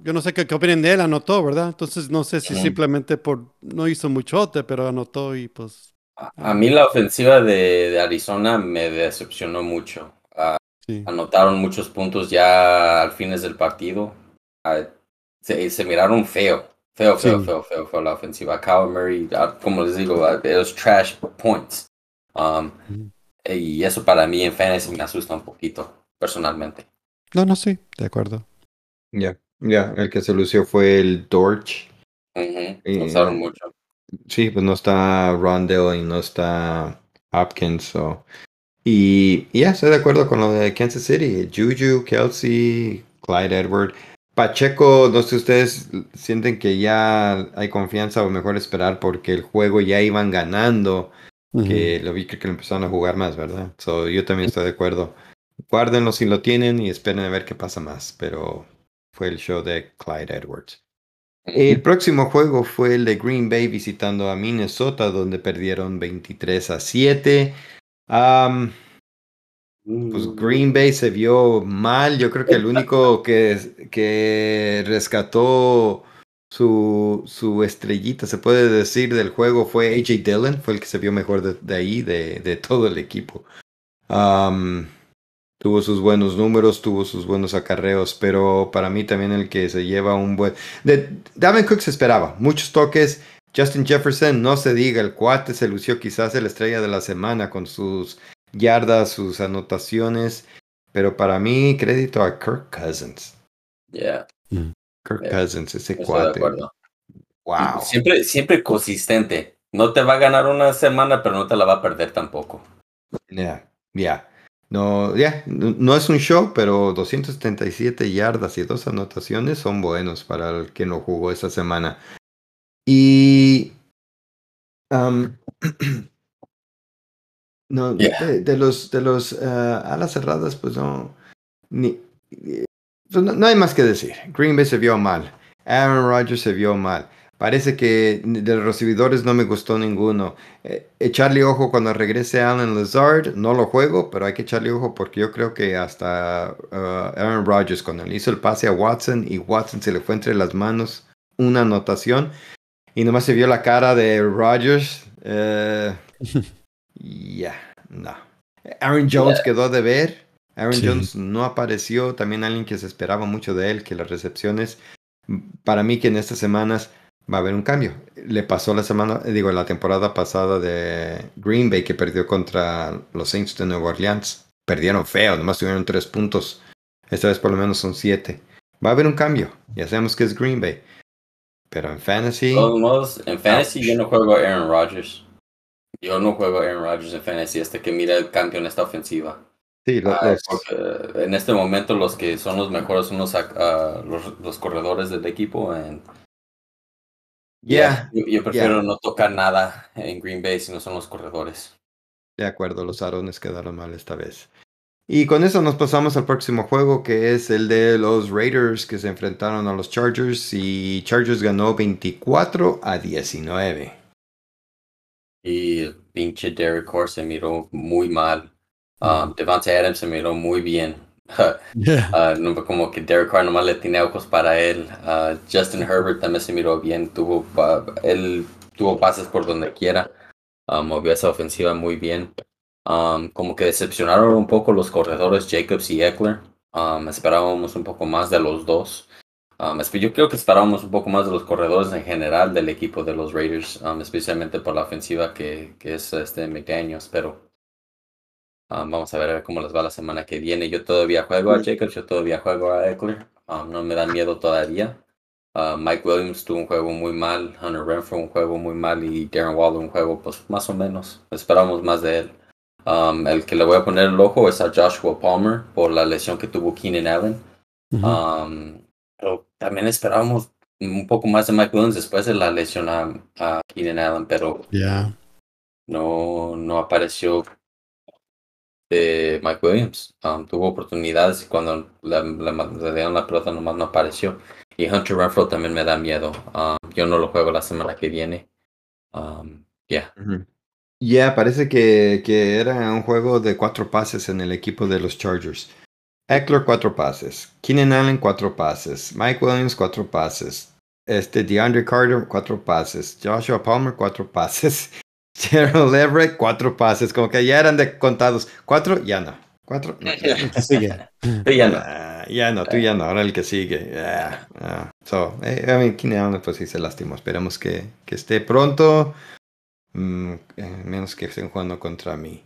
yo no sé qué, qué opinan de él, anotó, ¿verdad? Entonces no sé si simplemente por no hizo muchote, pero anotó y pues. A, mí la ofensiva de, de Arizona me decepcionó mucho. Anotaron muchos puntos ya al fines del partido. Ah, se, miraron feo. Feo, feo, feo, feo, feo la ofensiva. Kyle Murray, ah, como les digo, ah, los trash points. Um, y eso para mí en fantasy me asusta un poquito, personalmente. No, no, sí, de acuerdo. Ya, ya, el que se lució fue el Dorch. usaron mucho. Sí, pues no está Rondell y no está Hopkins, o y ya estoy de acuerdo con lo de Kansas City. Juju, Kelsey, Clyde Edward. Pacheco, no sé si ustedes sienten que ya hay confianza o mejor esperar porque el juego ya iban ganando. Que lo vi que, lo empezaron a jugar más, ¿verdad? So, yo también estoy de acuerdo. Guárdenlo si lo tienen y esperen a ver qué pasa más. Pero fue el show de Clyde Edwards. El próximo juego fue el de Green Bay visitando a Minnesota, donde perdieron 23 a 7 pues mm. Green Bay se vio mal. Yo creo que el único que, que rescató su, su estrellita, se puede decir, del juego fue AJ Dillon. Fue el que se vio mejor de, ahí, de, de, todo el equipo. Tuvo sus buenos números, tuvo sus buenos acarreos, pero para mí también el que se lleva un buen... De, Davin Cook se esperaba, muchos toques, Justin Jefferson, no se diga, el cuate se lució quizás el estrella de la semana con sus yardas, sus anotaciones, pero para mí crédito a Kirk Cousins. Yeah. Mm. Kirk Cousins, ese cuate. Wow. Siempre, siempre consistente. No te va a ganar una semana, pero no te la va a perder tampoco. Ya, ya. No, ya, no es un show, pero 277 yardas y dos anotaciones son buenos para el que no jugó esa semana. Y no, de, los de los uh, alas cerradas, pues no, ni, pues no, hay más que decir. Green Bay se vio mal. Aaron Rodgers se vio mal. Parece que de los recibidores no me gustó ninguno. Eh, echarle ojo cuando regrese Alan Lazard, no lo juego, pero hay que echarle ojo porque yo creo que hasta uh, Aaron Rodgers, cuando le hizo el pase a Watson y Watson se le fue entre las manos una anotación, y nomás se vio la cara de Rodgers. Eh, ya, no. Aaron Jones quedó de ver. Aaron Jones no apareció. También alguien que se esperaba mucho de él, que las recepciones. Para mí que en estas semanas va a haber un cambio. Le pasó la semana, digo, la temporada pasada de Green Bay que perdió contra los Saints de Nueva Orleans. Perdieron feo, nomás tuvieron tres puntos. Esta vez por lo menos son siete. Va a haber un cambio. Ya sabemos que es Green Bay. Pero en fantasy. en fantasy yo no juego a Aaron Rodgers. Yo no juego a Aaron Rodgers en fantasy hasta que mire el cambio en esta ofensiva. Sí, ah, en este momento los que son los mejores son los, ah, los, corredores del equipo. En, yeah, yo, prefiero no tocar nada en Green Bay si no son los corredores. De acuerdo, los Arones quedaron mal esta vez. Y con eso nos pasamos al próximo juego, que es el de los Raiders que se enfrentaron a los Chargers y Chargers ganó 24 a 19. Y el pinche Derek Carr se miró muy mal. Um, Devante Adams se miró muy bien. uh, como que Derek Carr nomás le tiene ojos para él. Uh, Justin Herbert también se miró bien. Tuvo, él tuvo pases por donde quiera. Uh, movió esa ofensiva muy bien. Um, como que decepcionaron un poco los corredores Jacobs y Eckler. Um, esperábamos un poco más de los dos. Um, yo creo que esperábamos un poco más de los corredores en general del equipo de los Raiders, especialmente por la ofensiva que, que es este McDaniels, pero vamos a ver cómo les va la semana que viene. Yo todavía juego a Jacobs, yo todavía juego a Eckler. no me da miedo todavía. Uh, Mike Williams tuvo un juego muy mal, Hunter Renfro un juego muy mal y Darren Waller un juego pues más o menos. Esperamos más de él. Um, el que le voy a poner el ojo es a Joshua Palmer por la lesión que tuvo Keenan Allen. Um, pero también esperábamos un poco más de Mike Williams después de la lesión a, Keenan Allen, pero no, no apareció de Mike Williams. Um, tuvo oportunidades y cuando le, dieron la pelota nomás no apareció. Y Hunter Renfro también me da miedo. yo no lo juego la semana que viene. Ya. Ya, parece que, que, era un juego de cuatro pases en el equipo de los Chargers. Eckler, cuatro pases. Keenan Allen, cuatro pases. Mike Williams, cuatro pases. Este, DeAndre Carter, cuatro pases. Joshua Palmer, cuatro pases. Gerald Everett, cuatro pases. Como que ya eran de contados. Cuatro, ya no. Cuatro, no. sigue. ya no. Ah, ya no, tú ya no. Ahora el que sigue. Yeah. So, eh, I mean, Allen, pues sí se lastimó. Esperemos que, que esté pronto. Mm, eh, menos que estén jugando contra mí.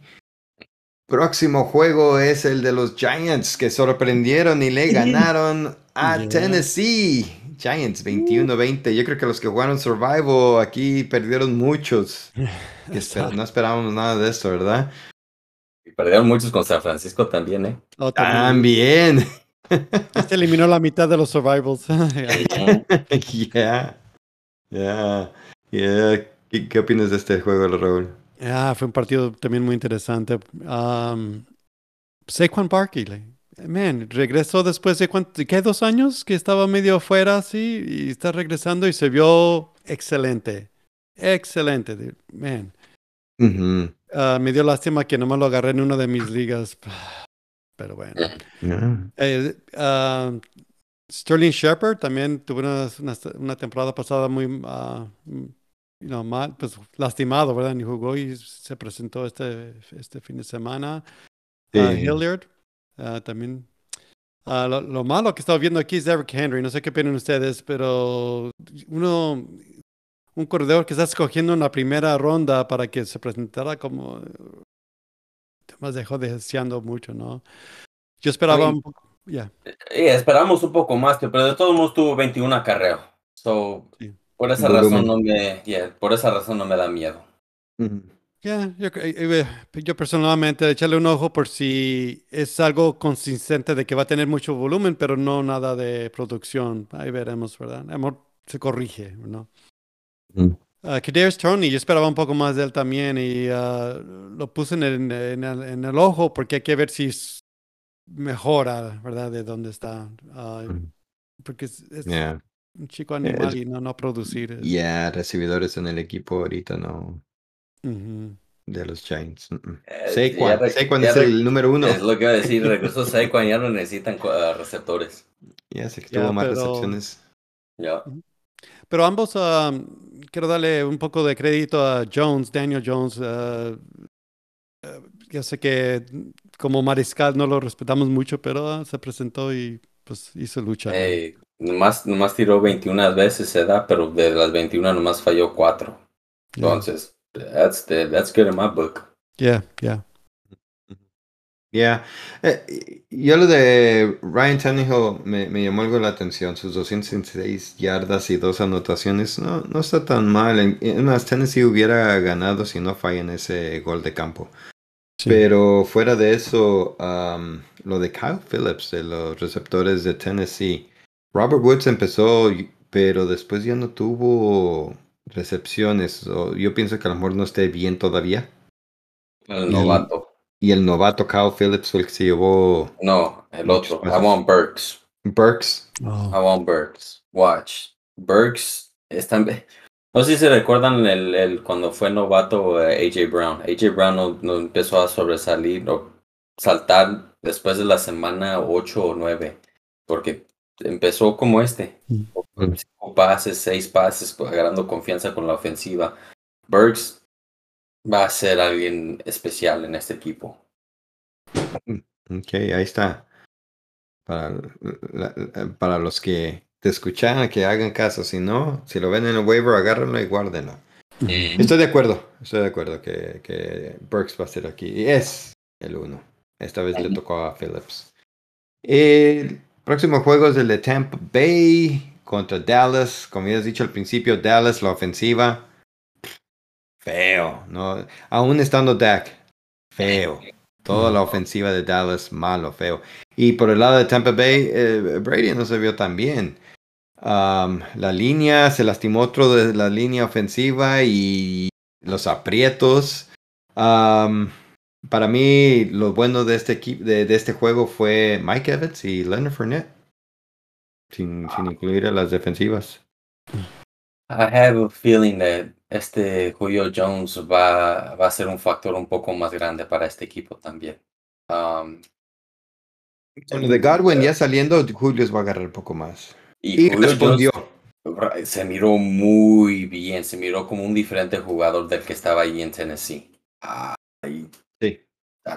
Próximo juego es el de los Giants que sorprendieron y le ganaron a Tennessee. Giants 21-20. Yo creo que los que jugaron Survival aquí perdieron muchos. no esperábamos nada de esto, ¿verdad? Y perdieron muchos con San Francisco también, ¿eh? Oh, también. Este eliminó la mitad de los Survivals. yeah. Yeah. Yeah. ¿Qué, opinas de este juego, Raúl? Ah, fue un partido también muy interesante. Um, Saquon Barkley, man, regresó después de cuánto, ¿qué? Dos años que estaba medio afuera así y está regresando y se vio excelente. Excelente, man. Ah, me dio lástima que nomás lo agarré en una de mis ligas. Pero bueno. Eh, ah, Sterling Shepard también tuvo una, una, temporada pasada muy no, mal, pues lastimado, ¿verdad? Ni jugó y se presentó este, este fin de semana. Sí. Hilliard ah, también. Ah, lo, malo que estaba viendo aquí es Eric Henry. No sé qué opinan ustedes, pero uno, un corredor que está escogiendo en la primera ronda para que se presentara como. Más dejó deseando mucho, ¿no? Yo esperaba un poco. Ya. esperamos un poco más, pero de todos modos tuvo 21 acarreos. So, por esa razón no me, por esa razón no me da miedo. Yo, eh, eh, yo, personalmente echarle un ojo por si es algo consistente de que va a tener mucho volumen, pero no nada de producción. Ahí veremos, ¿verdad? Amor se corrige, ¿no? Uh, Tony, yo esperaba un poco más de él también y uh, lo puse en el, en, el, ojo porque hay que ver si mejora, ¿verdad? De dónde está. Uh, porque es, un chico animal y no, no producir. Ya, recibidores en el equipo ahorita no. De los Giants. Eh, Saquon. es el número uno. Es lo que iba a decir. Regresó Saquon, ya no necesitan receptores. Ya sé que tuvo más recepciones. Ya. Pero ambos, um, quiero darle un poco de crédito a Jones, Daniel Jones. Uh, uh, ya sé que como mariscal no lo respetamos mucho, pero uh, se presentó y pues hizo lucha. Hey, nomás, nomás tiró 21 veces, se da, pero de las 21 nomás falló 4. Entonces, that's, the, that's good in my book. Yeah, yeah. Ya, eh, yo lo de Ryan Tannehill me, me, llamó algo la atención. Sus 206 yardas y dos anotaciones no, no está tan mal. En, más, Tennessee hubiera ganado si no fallan ese gol de campo. Pero fuera de eso, lo de Kyle Phillips, de los receptores de Tennessee. Robert Woods empezó, pero después ya no tuvo recepciones. yo pienso que a lo mejor no esté bien todavía. El novato. Y el novato Kyle Phillips fue el que se llevó. No, el otro. I want Burks. Burks. Oh. I want Burks. Watch. Burks están. No sé si se recuerdan el, el cuando fue novato eh, AJ Brown. AJ Brown no, empezó a sobresalir o saltar después de la semana 8 o 9. Porque empezó como este. Mm. Cinco pases, seis pases, agarrando confianza con la ofensiva. Burks va a ser alguien especial en este equipo. Ok, ahí está. Para, para los que te escuchan, que hagan caso. Si no, si lo ven en el waiver, agárrenlo y guárdenlo. Estoy de acuerdo, estoy de acuerdo que, que Burks va a ser aquí. Y es el uno. Esta vez le tocó a Phillips. El próximo juego es el de Tampa Bay contra Dallas. Como ya has dicho al principio, Dallas, la ofensiva feo, ¿no? Aún estando Dak, feo. Toda la ofensiva de Dallas, malo, feo. Y por el lado de Tampa Bay, eh, Brady no se vio tan bien. Um, la línea, se lastimó otro de la línea ofensiva y los aprietos. Um, para mí, lo bueno de este, equipo, de, de, este juego fue Mike Evans y Leonard Fournette. Sin, sin incluir a las defensivas. I have a feeling that este Julio Jones va, va a ser un factor un poco más grande para este equipo también. Um, de Godwin ya saliendo, Julio va a agarrar un poco más. Y, respondió. se miró muy bien, se miró como un diferente jugador del que estaba ahí en Tennessee. sí.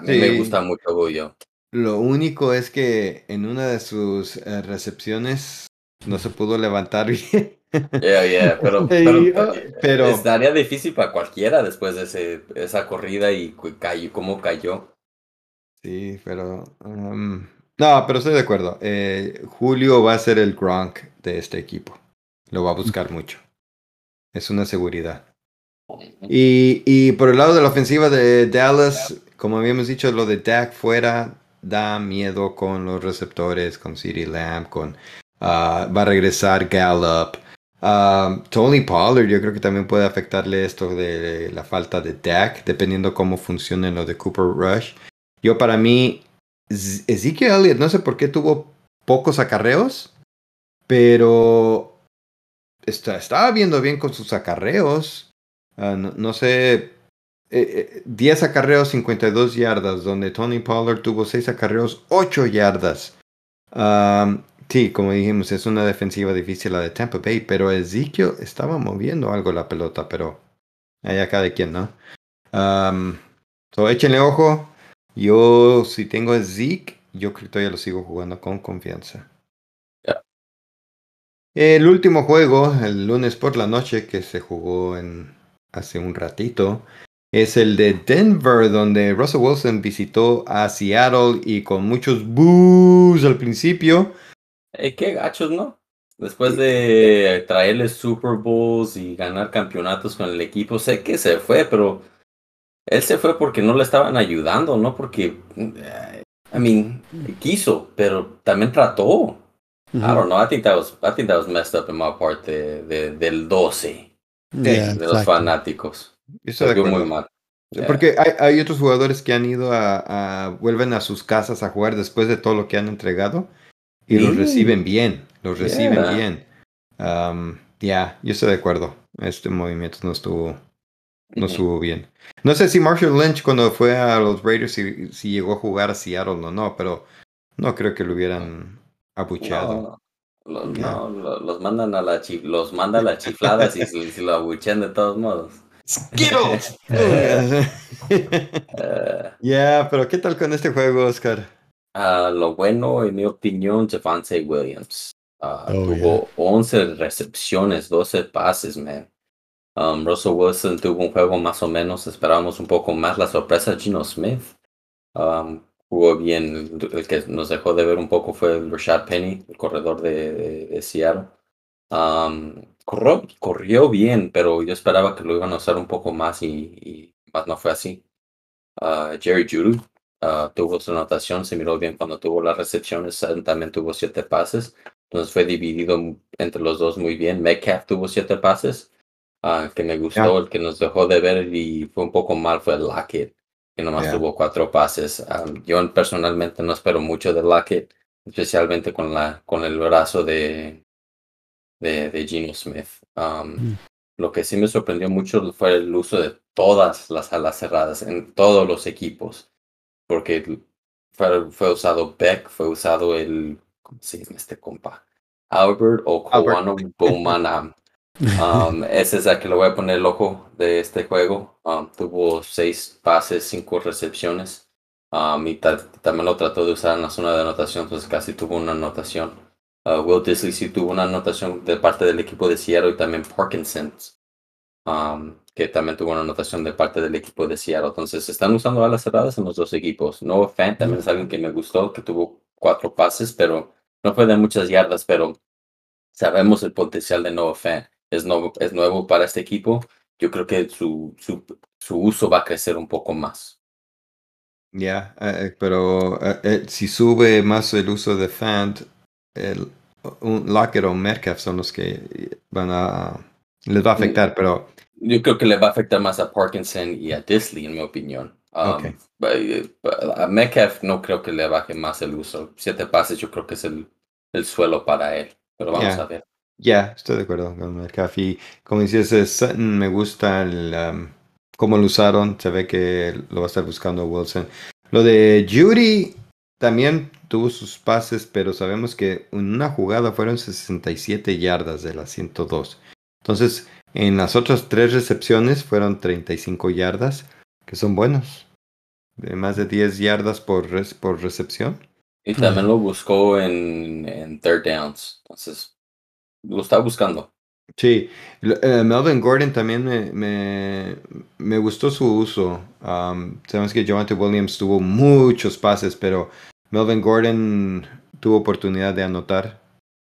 Me gusta mucho Julio. Lo único es que en una de sus eh, recepciones no se pudo levantar bien. Yeah, yeah, pero, pero, pero, estaría difícil para cualquiera después de ese, esa corrida y cayó, cómo cayó. Sí, pero um, no, pero estoy de acuerdo. Eh, Julio va a ser el Gronk de este equipo. Lo va a buscar mucho. Es una seguridad. Y, y por el lado de la ofensiva de Dallas, como habíamos dicho, lo de Dak fuera da miedo con los receptores, con CeeDee Lamb, con uh, va a regresar Gallup. Um, Tony Pollard, yo creo que también puede afectarle esto de la falta de Dak, dependiendo cómo funcione lo de Cooper Rush. Yo, para mí, Ezekiel Elliott, no sé por qué tuvo pocos acarreos, pero está, estaba viendo bien con sus acarreos. Ah, no, sé, 10 eh, eh, acarreos, 52 yardas, donde Tony Pollard tuvo 6 acarreos, 8 yardas. Sí, como dijimos, es una defensiva difícil la de Tampa Bay, pero Ezekiel estaba moviendo algo la pelota, pero allá cada quien, ¿no? Um, so, échenle ojo. Yo, si tengo Zeke, yo creo que todavía lo sigo jugando con confianza. El último juego, el lunes por la noche, que se jugó en hace un ratito, es el de Denver, donde Russell Wilson visitó a Seattle y con muchos boos al principio eh, qué gachos, ¿no? Después de traerle Super Bowls y ganar campeonatos con el equipo, sé que se fue, pero él se fue porque no le estaban ayudando, no porque, eh, I mean, quiso, pero también trató. I don't know. I think that was, I think that was messed up in my part de, del 12 de los fanáticos. Eso fue muy mal. Porque hay, hay, otros jugadores que han ido a, a, vuelven a sus casas a jugar después de todo lo que han entregado y los reciben bien, los reciben bien. ya, yo estoy de acuerdo. Este movimiento no estuvo, no estuvo bien. No sé si Marshall Lynch cuando fue a los Raiders si, si llegó a jugar a Seattle o no, pero no creo que lo hubieran abucheado. Los, no, los, mandan a la los manda a las chifladas y, si lo abuchean de todos modos. ¡Skittles! Ya, pero ¿qué tal con este juego, Oscar? Uh, lo bueno, en mi opinión, Javante Williams. Uh, tuvo 11 recepciones, 12 pases, man. Um, Russell Wilson tuvo un juego más o menos, esperábamos un poco más. La sorpresa, Gino Smith. Um, jugó bien. El que nos dejó de ver un poco fue Rashad Penny, el corredor de, de, Seattle. Um, corrió, corrió, bien, pero yo esperaba que lo iban a usar un poco más y, y más no fue así. Uh, Jerry Judy uh, tuvo su anotación, se miró bien cuando tuvo las recepciones, también tuvo siete pases, entonces fue dividido entre los dos muy bien. Metcalf tuvo siete pases, uh, que me gustó, el que nos dejó de ver y fue un poco mal fue Lockett que nomás tuvo cuatro pases. yo personalmente no espero mucho de Lockett, especialmente con, la, con el brazo de, de, de Geno Smith. Mm. Lo que sí me sorprendió mucho fue el uso de todas las alas cerradas en todos los equipos, porque fue, fue usado Beck, fue usado el, ¿cómo se llama este compa? Albert o Bowman Um, ese es el que le voy a poner el ojo de este juego. Um, tuvo seis pases, cinco recepciones. Um, y también lo trató de usar en la zona de anotación, entonces casi tuvo una anotación. Uh, Will Disley sí tuvo una anotación de parte del equipo de Seattle y también Parkinson, que también tuvo una anotación de parte del equipo de Seattle. Entonces están usando alas cerradas en los dos equipos. Noah Fan también es alguien que me gustó, que tuvo cuatro pases, pero no fue de muchas yardas, pero sabemos el potencial de Noah Fan es nuevo, es nuevo para este equipo, yo creo que su, su, su uso va a crecer un poco más. Ya, eh, pero eh, eh, si sube más el uso de Fant, el, un Lockett o Metcalf son los que van a les va a afectar, pero yo creo que le va a afectar más a Parkinson y a Disley, en mi opinión. Um, a Metcalf no creo que le baje más el uso. Siete pases yo creo que es el, el suelo para él, pero vamos a ver. Ya, estoy de acuerdo con el café. Como dices, me gusta el, cómo lo usaron. Se ve que lo va a estar buscando Wilson. Lo de Judy también tuvo sus pases, pero sabemos que en una jugada fueron 67 yardas de las 102. Entonces, en las otras tres recepciones fueron 35 yardas, que son buenos. De más de 10 yardas por, por recepción. Y también lo buscó en, en third downs. Entonces, lo estaba buscando. Sí, eh, Melvin Gordon también me, me, me gustó su uso. sabemos que Javante Williams tuvo muchos pases, pero Melvin Gordon tuvo oportunidad de anotar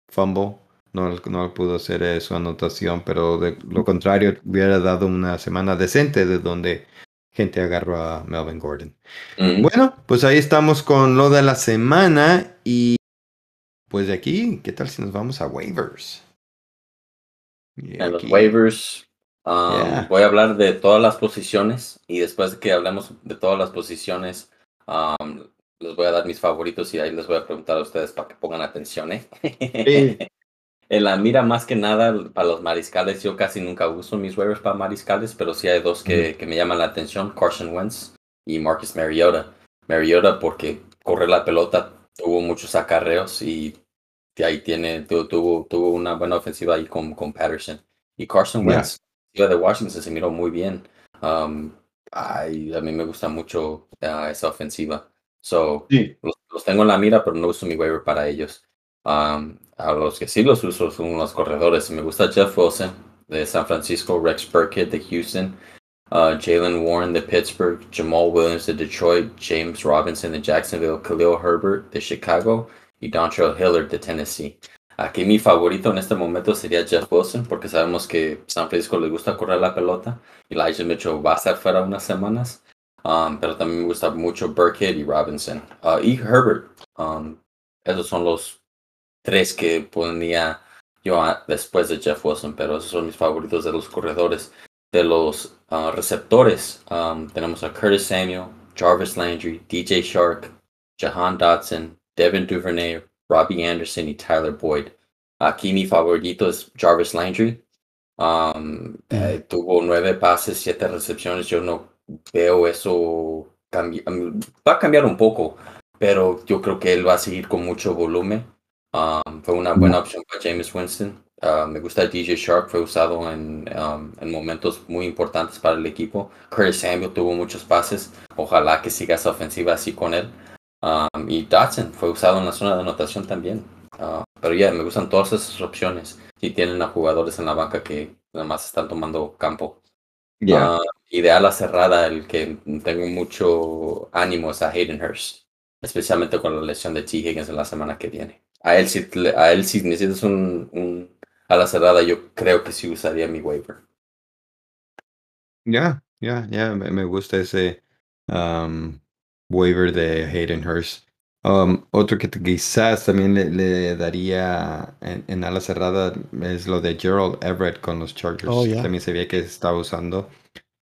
fumble. No, no pudo hacer eh, su anotación, pero de lo contrario hubiera dado una semana decente de donde gente agarró a Melvin Gordon. Bueno, pues ahí estamos con lo de la semana y pues de aquí, ¿qué tal si nos vamos a waivers? en los waivers. Um, voy a hablar de todas las posiciones y después de que hablemos de todas las posiciones, um, les voy a dar mis favoritos y ahí les voy a preguntar a ustedes para que pongan atención. ¿eh? en la mira más que nada para los mariscales, yo casi nunca uso mis waivers para mariscales, pero sí hay dos que, que me llaman la atención, Carson Wentz y Marcus Mariota. Mariota porque corre la pelota, tuvo muchos acarreos y ahí tiene, tuvo, tuvo, una buena ofensiva ahí con, con Patterson. Y Carson Wentz, de Washington, se miró muy bien. Um, ay, a mí me gusta mucho uh, esa ofensiva. So, los, tengo en la mira, pero no uso mi waiver para ellos. Um, a los que sí los uso son los corredores. Me gusta Jeff Wilson de San Francisco, Rex Burkett de Houston, uh, Jalen Warren de Pittsburgh, Jamal Williams de Detroit, James Robinson de Jacksonville, Khalil Herbert de Chicago y Dontrell Hillard de Tennessee. Aquí mi favorito en este momento sería Jeff Wilson, porque sabemos que San Francisco le gusta correr la pelota. Elijah Mitchell va a estar fuera unas semanas. Um, pero también me gusta mucho Burkhead y Robinson. Uh, y Herbert. Um, esos son los tres que ponía yo después de Jeff Wilson, pero esos son mis favoritos de los corredores. De los uh, receptores, um, tenemos a Curtis Samuel, Jarvis Landry, DJ Shark, Jahan Dotson, Devin Duvernay, Robbie Anderson y Tyler Boyd. Aquí mi favorito es Jarvis Landry. Um, eh, tuvo nueve pases, siete recepciones. Yo no veo eso. Va a cambiar un poco, pero yo creo que él va a seguir con mucho volumen. Um, fue una buena opción para James Winston. Uh, me gusta DJ Shark, fue usado en, um, en, momentos muy importantes para el equipo. Curtis Samuel tuvo muchos pases. Ojalá que siga esa ofensiva así con él. Um, y Dotson fue usado en la zona de anotación también. Uh, pero ya, me gustan todas esas opciones. Y tienen a jugadores en la banca que nada más están tomando campo. Yeah. Uh, y de ala cerrada, el que tengo mucho ánimo es a Hayden Hurst. Especialmente con la lesión de T. Higgins en la semana que viene. A él si, a él si necesitas un, un a la cerrada, yo creo que sí usaría mi waiver. Ya, ya, ya, me gusta ese um, waiver de Hayden Hurst. Um, otro que quizás también le, daría en, en, ala cerrada es lo de Gerald Everett con los Chargers. Oh, También se veía que estaba usando.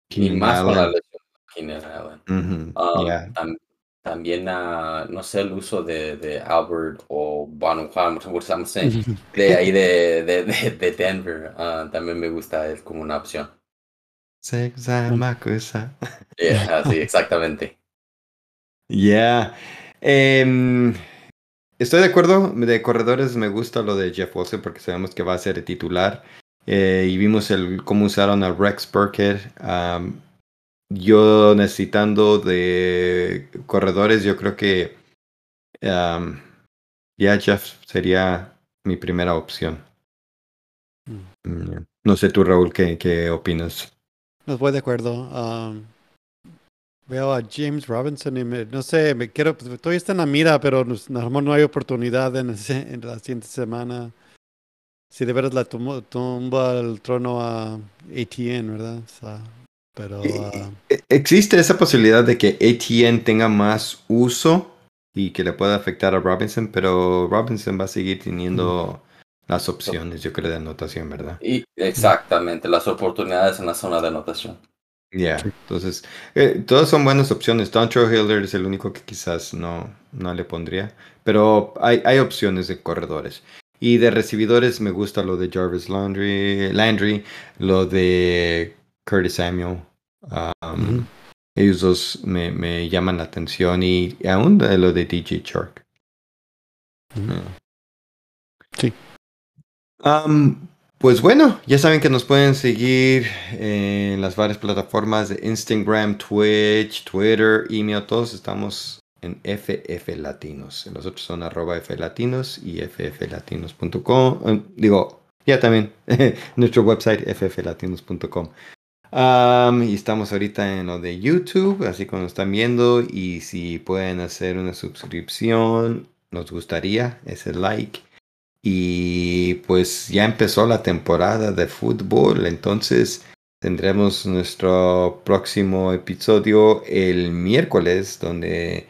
Y más con la lesión de Allen. Um, también, uh, no sé, el uso de, de Albert o Banu Juan, de ahí de, de, de Denver, uh, también me gusta es como una opción. Sí, yeah, sí, exactamente. Yeah. Em, estoy de acuerdo, de corredores me gusta lo de Jeff Wilson porque sabemos que va a ser el titular. Eh, y vimos el, cómo usaron a Rex Burkhead. yo necesitando de corredores, yo creo que ya Jeff sería mi primera opción. Mm. Mm, no sé tú, Raúl, ¿qué, qué opinas? No voy de acuerdo. Veo a James Robinson y no sé, me quiero, todavía está en la mira, pero no, no hay oportunidad en, en la siguiente semana si de veras la tumba el trono a ATN, ¿verdad? pero... Ah, e, ¿Existe esa posibilidad de que ATN tenga más uso y que le pueda afectar a Robinson? Pero Robinson va a seguir teniendo las opciones, yo creo, de anotación, ¿verdad? Y exactamente, las oportunidades en la zona de anotación. Ya, entonces, eh, todas son buenas opciones. Dontrell Hiller es el único que quizás no, no le pondría, pero hay, hay opciones de corredores. Y de recibidores me gusta lo de Jarvis Landry, Landry lo de Curtis Samuel. Um, ellos dos me, me, llaman la atención y aún lo de DJ Shark. Ah. Sí. Um, pues bueno, ya saben que nos pueden seguir en las varias plataformas de Instagram, Twitch, Twitter, email, todos estamos en FF Latinos. Los otros son arroba y fflatinos.com. Eh, digo, ya también nuestro website fflatinos.com. y estamos ahorita en lo de YouTube, así como nos están viendo. Y si pueden hacer una suscripción, nos gustaría ese like. Y pues ya empezó la temporada de fútbol, entonces tendremos nuestro próximo episodio el miércoles, donde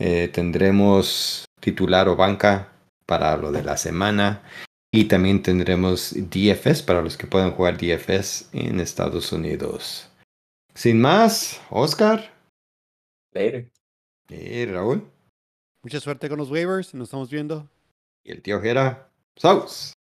eh, tendremos titular o banca para lo de la semana. Y también tendremos DFS para los que puedan jugar DFS en Estados Unidos. Sin más, Oscar. Later. Y Raúl. Mucha suerte con los waivers. Nos estamos viendo. Y el tío Jera. Saúde!